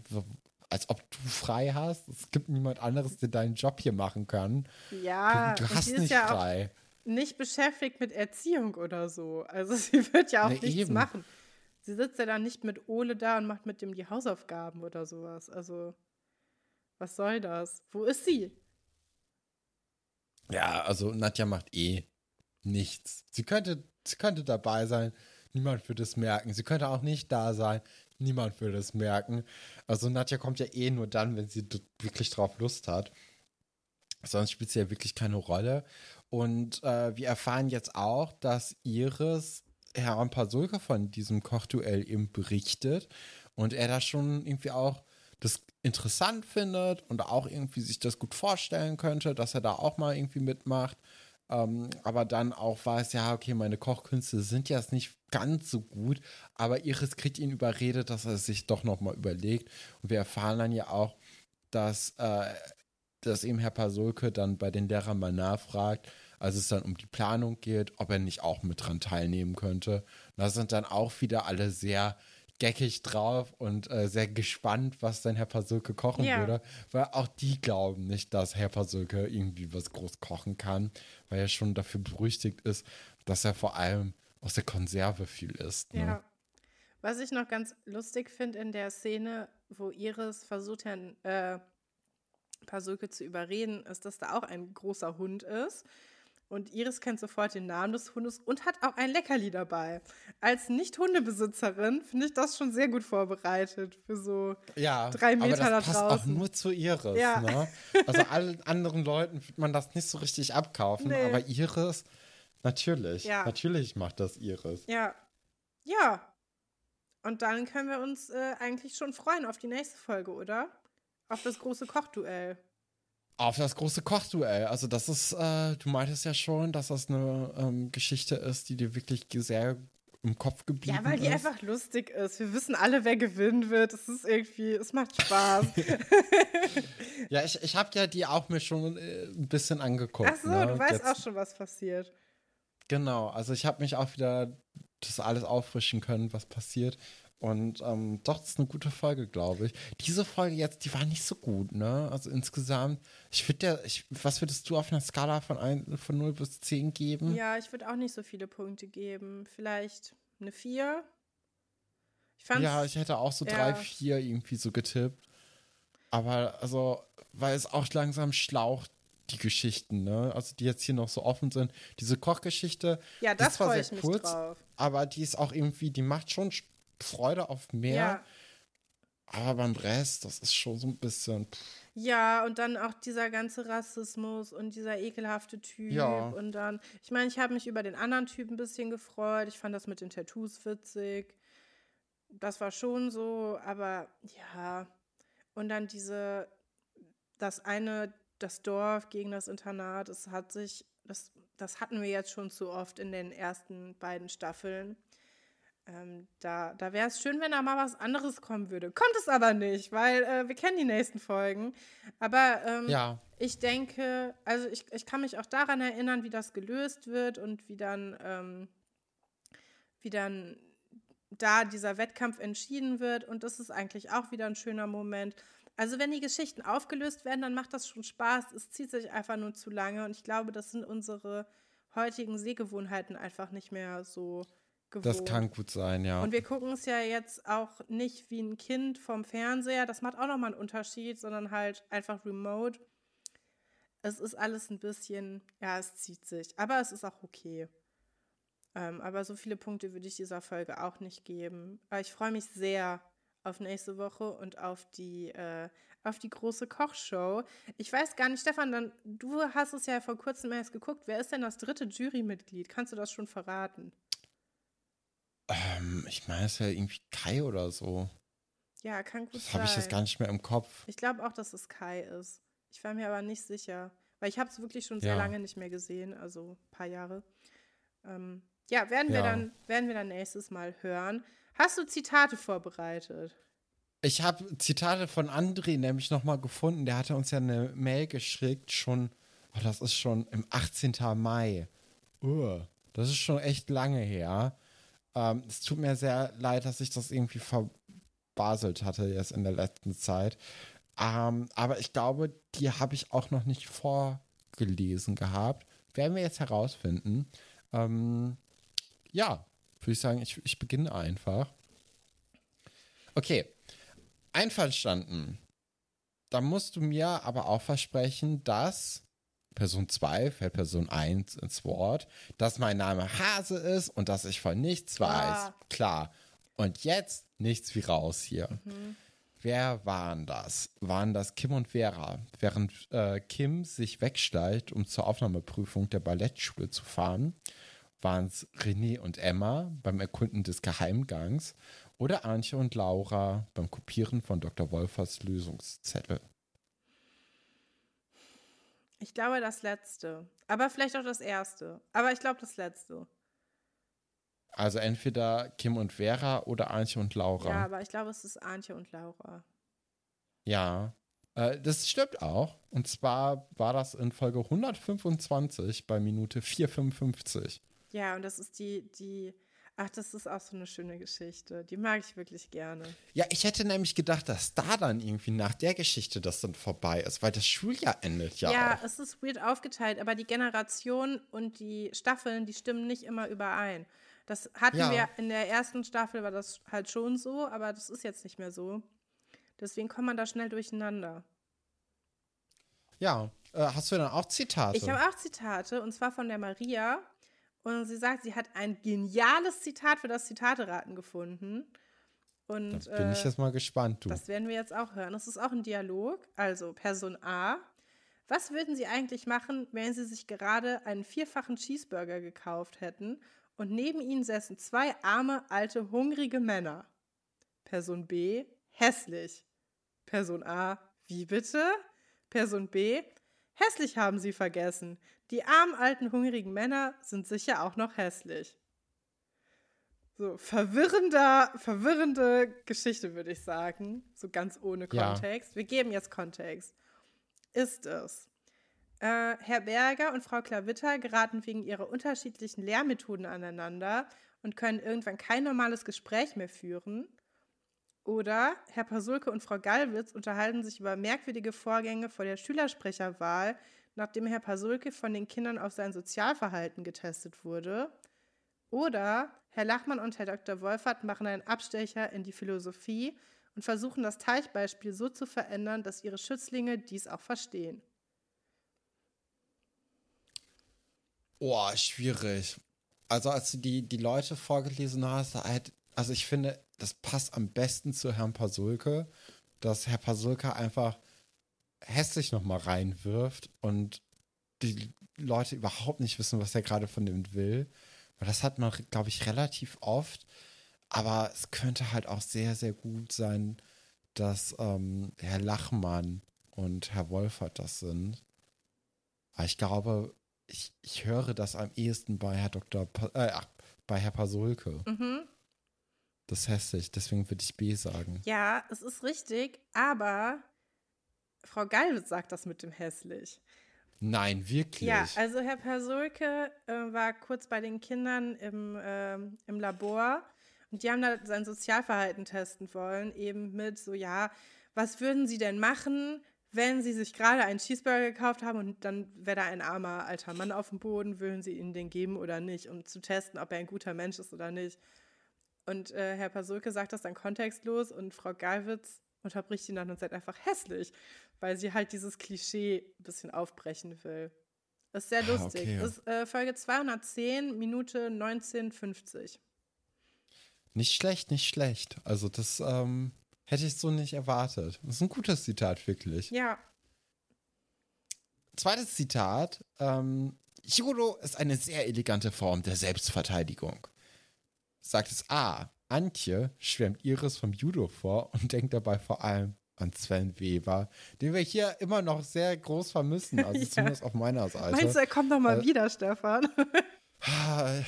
als ob du frei hast. Es gibt niemand anderes, der deinen Job hier machen kann. Ja, du, du hast nicht ja frei. nicht beschäftigt mit Erziehung oder so. Also sie wird ja auch nee, nichts eben. machen. Sie sitzt ja dann nicht mit Ole da und macht mit dem die Hausaufgaben oder sowas. Also, was soll das? Wo ist sie? Ja, also Nadja macht eh nichts. Sie könnte, sie könnte dabei sein, niemand würde es merken. Sie könnte auch nicht da sein, Niemand würde es merken. Also Nadja kommt ja eh nur dann, wenn sie wirklich drauf Lust hat. Sonst spielt sie ja wirklich keine Rolle. Und äh, wir erfahren jetzt auch, dass Iris Herrn Pasulka von diesem Kochduell eben berichtet und er da schon irgendwie auch das interessant findet und auch irgendwie sich das gut vorstellen könnte, dass er da auch mal irgendwie mitmacht. Ähm, aber dann auch weiß, ja, okay, meine Kochkünste sind jetzt nicht ganz so gut, aber Iris kriegt ihn überredet, dass er sich doch nochmal überlegt. Und wir erfahren dann ja auch, dass äh, dass eben Herr Pasulke dann bei den Lehrern mal nachfragt, als es dann um die Planung geht, ob er nicht auch mit dran teilnehmen könnte. Da sind dann auch wieder alle sehr geckig drauf und äh, sehr gespannt, was dann Herr Pasulke kochen Ja. würde, weil auch die glauben nicht, dass Herr Pasulke irgendwie was groß kochen kann, weil er schon dafür berüchtigt ist, dass er vor allem aus der Konserve viel isst. Ne? Ja. Was ich noch ganz lustig finde in der Szene, wo Iris versucht, Herrn äh, Pasulke zu überreden, ist, dass da auch ein großer Hund ist. Und Iris kennt sofort den Namen des Hundes und hat auch ein Leckerli dabei. Als Nicht-Hundebesitzerin finde ich das schon sehr gut vorbereitet für so. Ja, Drei aber Meter das da passt auch nur zu Iris. Ja. Ne? Also allen anderen Leuten wird man das nicht so richtig abkaufen, Nee. aber Iris, natürlich. Ja. Natürlich macht das Iris. Ja. Ja. Und dann können wir uns äh, eigentlich schon freuen auf die nächste Folge, oder? Auf das große Kochduell. Auf das große Kochduell. Also das ist, äh, du meintest ja schon, dass das eine ähm, Geschichte ist, die dir wirklich sehr im Kopf geblieben Ja, weil die ist. einfach lustig ist. Wir wissen alle, wer gewinnen wird. Es ist irgendwie, es macht Spaß. Ja, ich, ich habe ja die auch mir schon äh, ein bisschen angeguckt. Ach so, ne? du weißt Jetzt- auch schon, was passiert. Genau, also ich habe mich auch wieder das alles auffrischen können, was passiert. Und ähm, doch, das ist eine gute Folge, glaube ich. Diese Folge jetzt, die war nicht so gut, ne? Also insgesamt, ich würde der, ich, was würdest du auf einer Skala von, ein, von 0 bis 10 geben? Ja, ich würde auch nicht so viele Punkte geben. Vielleicht eine 4. Ich Ja, ich hätte auch so ja. drei, vier irgendwie so getippt. Aber also, weil es auch langsam schlaucht, die Geschichten, ne? Also die jetzt hier noch so offen sind. Diese Kochgeschichte, ja, das freue sehr ich mich kurz, drauf. aber die ist auch irgendwie, die macht schon Sch- Freude auf mehr. Ja. Aber beim Rest, das ist schon so ein bisschen. Pff, Ja, und dann auch dieser ganze Rassismus und dieser ekelhafte Typ. Ja. Und dann, ich meine, ich habe mich über den anderen Typ ein bisschen gefreut. Ich fand das mit den Tattoos witzig. Das war schon so, aber ja. Und dann diese, das eine, das Dorf gegen das Internat, es hat sich, das, das hatten wir jetzt schon zu oft in den ersten beiden Staffeln. Ähm, da da wäre es schön, wenn da mal was anderes kommen würde. Kommt es aber nicht, weil äh, wir kennen die nächsten Folgen. Aber ähm, ja, ich denke, also ich, ich kann mich auch daran erinnern, wie das gelöst wird und wie dann, ähm, wie dann da dieser Wettkampf entschieden wird. Und das ist eigentlich auch wieder ein schöner Moment. Also wenn die Geschichten aufgelöst werden, dann macht das schon Spaß. Es zieht sich einfach nur zu lange. Und ich glaube, das sind unsere heutigen Sehgewohnheiten einfach nicht mehr so gewohnt. das kann gut sein, ja. Und wir gucken es ja jetzt auch nicht wie ein Kind vom Fernseher. Das macht auch nochmal einen Unterschied, sondern halt einfach remote. Es ist alles ein bisschen, ja, es zieht sich. Aber es ist auch okay. Ähm, aber so viele Punkte würde ich dieser Folge auch nicht geben. Aber ich freue mich sehr auf nächste Woche und auf die, äh, auf die große Kochshow. Ich weiß gar nicht, Stefan, dann, du hast es ja vor kurzem erst geguckt. Wer ist denn das dritte Jurymitglied? Kannst du das schon verraten? ähm, ich meine, es wäre irgendwie Kai oder so. Ja, kann gut Das sein. habe ich jetzt gar nicht mehr im Kopf. Ich glaube auch, dass es Kai ist. Ich war mir aber nicht sicher. Weil ich habe es wirklich schon sehr Ja. lange nicht mehr gesehen, also ein paar Jahre. Ähm, ja, werden wir, Ja. dann, werden wir dann nächstes Mal hören. Hast du Zitate vorbereitet? Ich habe Zitate von André nämlich nochmal gefunden. Der hatte uns ja eine Mail geschickt, schon, oh, das ist schon im 18. Mai. Uh, das ist schon echt lange her. Ähm, es tut mir sehr leid, dass ich das irgendwie verbaselt hatte jetzt in der letzten Zeit. Ähm, aber ich glaube, die habe ich auch noch nicht vorgelesen gehabt. Werden wir jetzt herausfinden. Ähm, ja, würde ich sagen, ich, ich beginne einfach. Okay, einverstanden. Da musst du mir aber auch versprechen, dass Person 2 fällt Person 1 ins Wort, dass mein Name Hase ist und dass ich von nichts weiß. Ah. Klar. Und jetzt nichts wie raus hier. Wer waren das? Waren das Kim und Vera? Während äh, Kim sich wegschleicht, um zur Aufnahmeprüfung der Ballettschule zu fahren, waren es René und Emma beim Erkunden des Geheimgangs oder Antje und Laura beim Kopieren von Dr. Wolfers Lösungszettel. Ich glaube das letzte. Aber vielleicht auch das erste. Aber ich glaube das letzte. Also entweder Kim und Vera oder Antje und Laura. Ja, aber ich glaube, es ist Antje und Laura. Ja. Äh, das stimmt auch. Und zwar war das in Folge 125 bei Minute 455. Ja, und das ist die, die, ach, das ist auch so eine schöne Geschichte. Die mag ich wirklich gerne. Ja, ich hätte nämlich gedacht, dass da dann irgendwie nach der Geschichte das dann vorbei ist, weil das Schuljahr endet ja. Ja, auch. es ist weird aufgeteilt, aber die Generation und die Staffeln, die stimmen nicht immer überein. Das hatten Ja. wir in der ersten Staffel, war das halt schon so, aber das ist jetzt nicht mehr so. Deswegen kommt man da schnell durcheinander. Ja, äh, hast du dann auch Zitate? Ich habe auch Zitate, und zwar von der Maria. Und sie sagt, sie hat ein geniales Zitat für das Zitateraten gefunden. Und da bin ich äh, jetzt mal gespannt, du. das werden wir jetzt auch hören. Das ist auch ein Dialog. Also Person A. Was würden Sie eigentlich machen, wenn Sie sich gerade einen vierfachen Cheeseburger gekauft hätten und neben Ihnen säßen zwei arme, alte, hungrige Männer? Person B. Hässlich. Person A. Wie bitte? Person B. Hässlich haben Sie vergessen. Die armen, alten, hungrigen Männer sind sicher auch noch hässlich. So, verwirrender, verwirrende Geschichte, würde ich sagen. So ganz ohne Ja. Kontext. Wir geben jetzt Kontext. Ist es. Äh, Herr Berger und Frau Klavitter geraten wegen ihrer unterschiedlichen Lehrmethoden aneinander und können irgendwann kein normales Gespräch mehr führen. Oder Herr Pasulke und Frau Gallwitz unterhalten sich über merkwürdige Vorgänge vor der Schülersprecherwahl, nachdem Herr Pasulke von den Kindern auf sein Sozialverhalten getestet wurde. Oder Herr Lachmann und Herr Dr. Wolfert machen einen Abstecher in die Philosophie und versuchen das Teichbeispiel so zu verändern, dass ihre Schützlinge dies auch verstehen. Oh, schwierig. Also, als du die, die Leute vorgelesen hast, also ich finde, das passt am besten zu Herrn Pasulke, dass Herr Pasulke einfach hässlich nochmal reinwirft und die Leute überhaupt nicht wissen, was er gerade von dem will. Weil das hat man, glaube ich, relativ oft. Aber es könnte halt auch sehr, sehr gut sein, dass ähm, Herr Lachmann und Herr Wolfert das sind. Aber ich glaube, ich, ich höre das am ehesten bei Herr Dr. Pa äh, bei Herr Pasulke. Mhm. Das ist hässlich, deswegen würde ich B sagen. Ja, es ist richtig, aber Frau Gallwitz sagt das mit dem hässlich. Nein, wirklich. Ja, also Herr Pasulke äh, war kurz bei den Kindern im, ähm, im Labor und die haben da sein Sozialverhalten testen wollen, eben mit so, ja, was würden Sie denn machen, wenn Sie sich gerade einen Cheeseburger gekauft haben und dann wäre da ein armer alter Mann auf dem Boden, würden Sie ihm den geben oder nicht, um zu testen, ob er ein guter Mensch ist oder nicht. Und äh, Herr Pasulke sagt das dann kontextlos und Frau Gallwitz unterbricht ihn dann und sagt einfach hässlich, weil sie halt dieses Klischee ein bisschen aufbrechen will. Ist sehr Ah, lustig. okay. Ist äh, Folge 210, Minute 1950. Nicht schlecht, nicht schlecht. Also das ähm, hätte ich so nicht erwartet. Das ist ein gutes Zitat, wirklich. Ja, Zweites Zitat. Ähm, Judo ist eine sehr elegante Form der Selbstverteidigung. Sagt es A. Antje schwärmt Iris vom Judo vor und denkt dabei vor allem an Sven Weber, den wir hier immer noch sehr groß vermissen, also Ja. zumindest auf meiner Seite. meinst du, er kommt noch mal Äh, wieder, Stefan?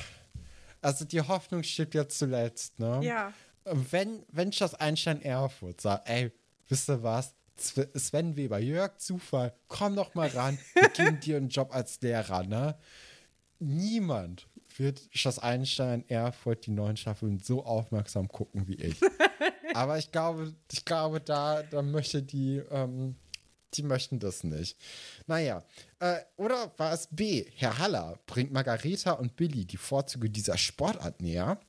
Also die Hoffnung stirbt ja zuletzt, ne? ja. Wenn, wenn Schloss Einstein Erfurt sagt, ey, wisst ihr was? Sven Weber, Jörg Zufall, komm doch mal ran, wir geben dir einen Job als Lehrer, ne? Niemand wird Schloss Einstein Erfurt die neuen Staffeln so aufmerksam gucken wie ich. Aber ich glaube, ich glaube, da, da möchte die, ähm, die möchten das nicht. Naja, äh, oder war es B? Herr Haller bringt Margareta und Billy die Vorzüge dieser Sportart näher.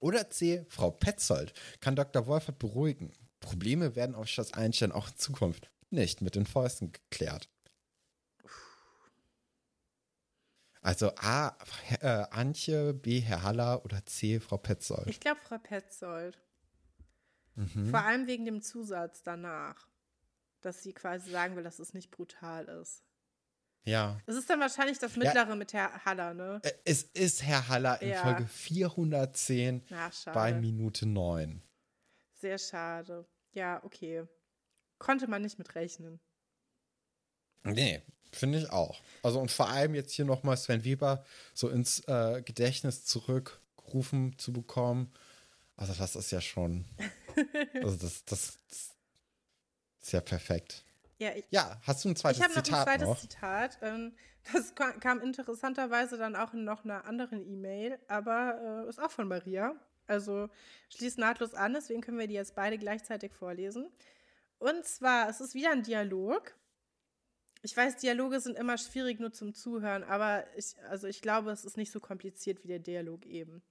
Oder C, Frau Petzold kann Dr. Wolfert beruhigen. Probleme werden auf Schloss Einstein auch in Zukunft nicht mit den Fäusten geklärt. Also A, äh, Antje, B, Herr Haller oder C, Frau Petzold. Ich glaube, Frau Petzold. Mhm. Vor allem wegen dem Zusatz danach. Dass sie quasi sagen will, dass es nicht brutal ist. Ja. Das ist dann wahrscheinlich das Mittlere mit Herr Haller, ne? Es ist Herr Haller in Ja. Folge 410 Na, bei Minute 9. Sehr schade. Ja, okay. Konnte man nicht mit rechnen. Nee, finde ich auch. Also und vor allem jetzt hier nochmal Sven Weber so ins äh, Gedächtnis zurückgerufen zu bekommen. Also das ist ja schon, also das, das, das ist ja perfekt. Ja, ich, Ja, hast du ein zweites ich habe noch Zitat ein zweites noch? Zitat. Ähm, das ka- kam interessanterweise dann auch in noch einer anderen E-Mail, aber äh, ist auch von Maria. Also schließt nahtlos an, deswegen können wir die jetzt beide gleichzeitig vorlesen. Und zwar, es ist wieder ein Dialog. Ich weiß, Dialoge sind immer schwierig nur zum Zuhören, aber ich, also ich glaube, es ist nicht so kompliziert wie der Dialog eben.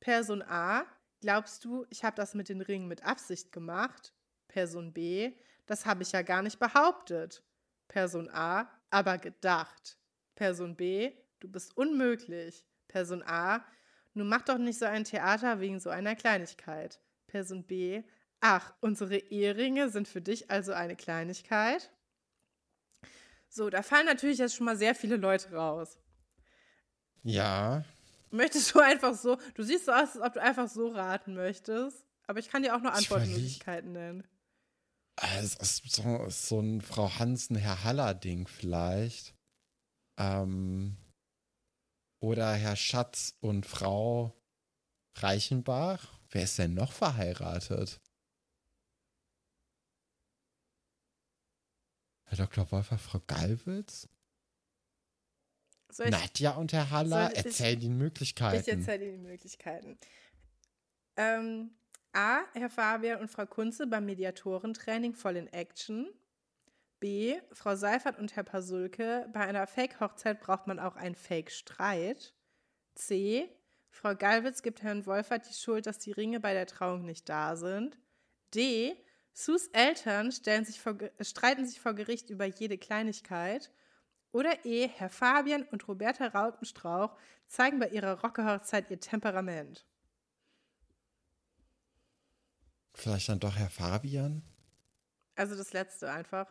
Person A, glaubst du, ich habe das mit den Ringen mit Absicht gemacht? Person B, das habe ich ja gar nicht behauptet. Person A, aber gedacht. Person B, du bist unmöglich. Person A, nun mach doch nicht so ein Theater wegen so einer Kleinigkeit. Person B, ach, unsere Eheringe sind für dich also eine Kleinigkeit? So, da fallen natürlich jetzt schon mal sehr viele Leute raus. Ja. Möchtest du einfach so, du siehst so aus, als ob du einfach so raten möchtest, aber ich kann dir auch noch Ich Antwortmöglichkeiten nennen. Es ist so, so ein Frau Hansen, Herr Haller-Ding vielleicht. Ähm, oder Herr Schatz und Frau Reichenbach. Wer ist denn noch verheiratet? Herr Dr. Wolfer, Frau Gallwitz? Ich, Nadja und Herr Haller? ich- Erzähl die ich Möglichkeiten. erzähle dir die Möglichkeiten. Ähm, A. Herr Fabian und Frau Kunze beim Mediatorentraining voll in Action. B. Frau Seifert und Herr Pasulke. Bei einer Fake-Hochzeit braucht man auch einen Fake-Streit. C. Frau Gallwitz gibt Herrn Wolfert die Schuld, dass die Ringe bei der Trauung nicht da sind. D. Sus Eltern sich vor, streiten sich vor Gericht über jede Kleinigkeit. Oder E. Herr Fabian und Roberta Rautenstrauch zeigen bei ihrer Rocke-Hochzeit ihr Temperament. Vielleicht dann doch Herr Fabian? Also das letzte einfach.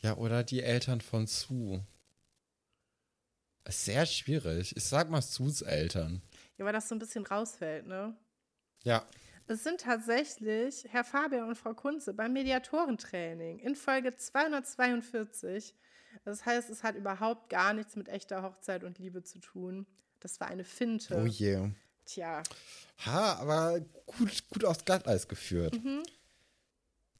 Ja, oder die Eltern von Sue. Ist sehr schwierig. Ich sag mal Sus Eltern. Ja, weil das so ein bisschen rausfällt, ne? Ja. Es sind tatsächlich Herr Fabian und Frau Kunze beim Mediatorentraining in Folge 242. Das heißt, es hat überhaupt gar nichts mit echter Hochzeit und Liebe zu tun. Das war eine Finte. Oh je. Tja. Ha, aber gut, gut aufs Glatteis geführt.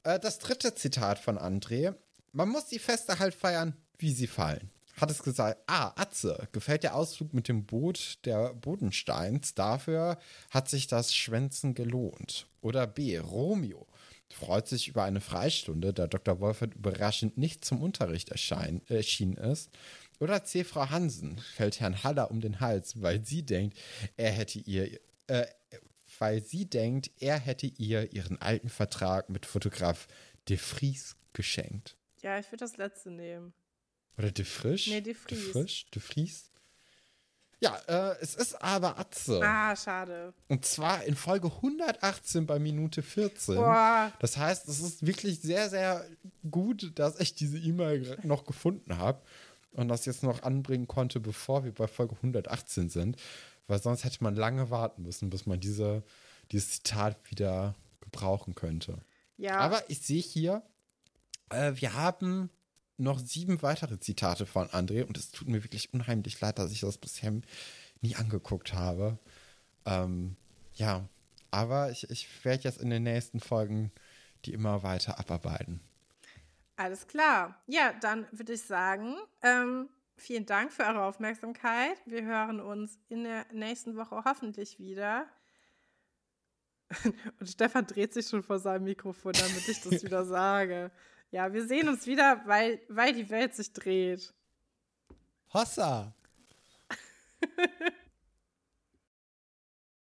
Äh, das dritte Zitat von André. Man muss die Feste halt feiern, wie sie fallen. Hat es gesagt, ah, Atze, gefällt der Ausflug mit dem Boot der Bodensteins, dafür hat sich das Schwänzen gelohnt. Oder B, Romeo, freut sich über eine Freistunde, da Dr. Wolfert überraschend nicht zum Unterricht erschein, erschienen ist. Oder C, Frau Hansen, fällt Herrn Haller um den Hals, weil sie denkt, er hätte ihr, äh, weil sie denkt, er hätte ihr ihren alten Vertrag mit Fotograf De Vries geschenkt. Ja, ich würde das letzte nehmen. Oder De Frisch? Nee, De Vries. De Frisch? De Vries? Ja, äh, es ist aber Atze. Ah, schade. Und zwar in Folge 118 bei Minute 14. Boah. Das heißt, es ist wirklich sehr, sehr gut, dass ich diese E-Mail noch gefunden habe und das jetzt noch anbringen konnte, bevor wir bei Folge 118 sind. Weil sonst hätte man lange warten müssen, bis man diese, dieses Zitat wieder gebrauchen könnte. Ja. Aber ich sehe hier, äh, wir haben noch sieben weitere Zitate von André und es tut mir wirklich unheimlich leid, dass ich das bisher nie angeguckt habe. Ähm, ja, aber ich, ich werde jetzt in den nächsten Folgen die immer weiter abarbeiten. Alles klar. Ja, dann würde ich sagen, ähm, vielen Dank für eure Aufmerksamkeit. Wir hören uns in der nächsten Woche hoffentlich wieder. Und Stefan dreht sich schon vor seinem Mikrofon, damit ich das wieder sage. Ja, wir sehen uns wieder, weil, weil die Welt sich dreht. Hossa!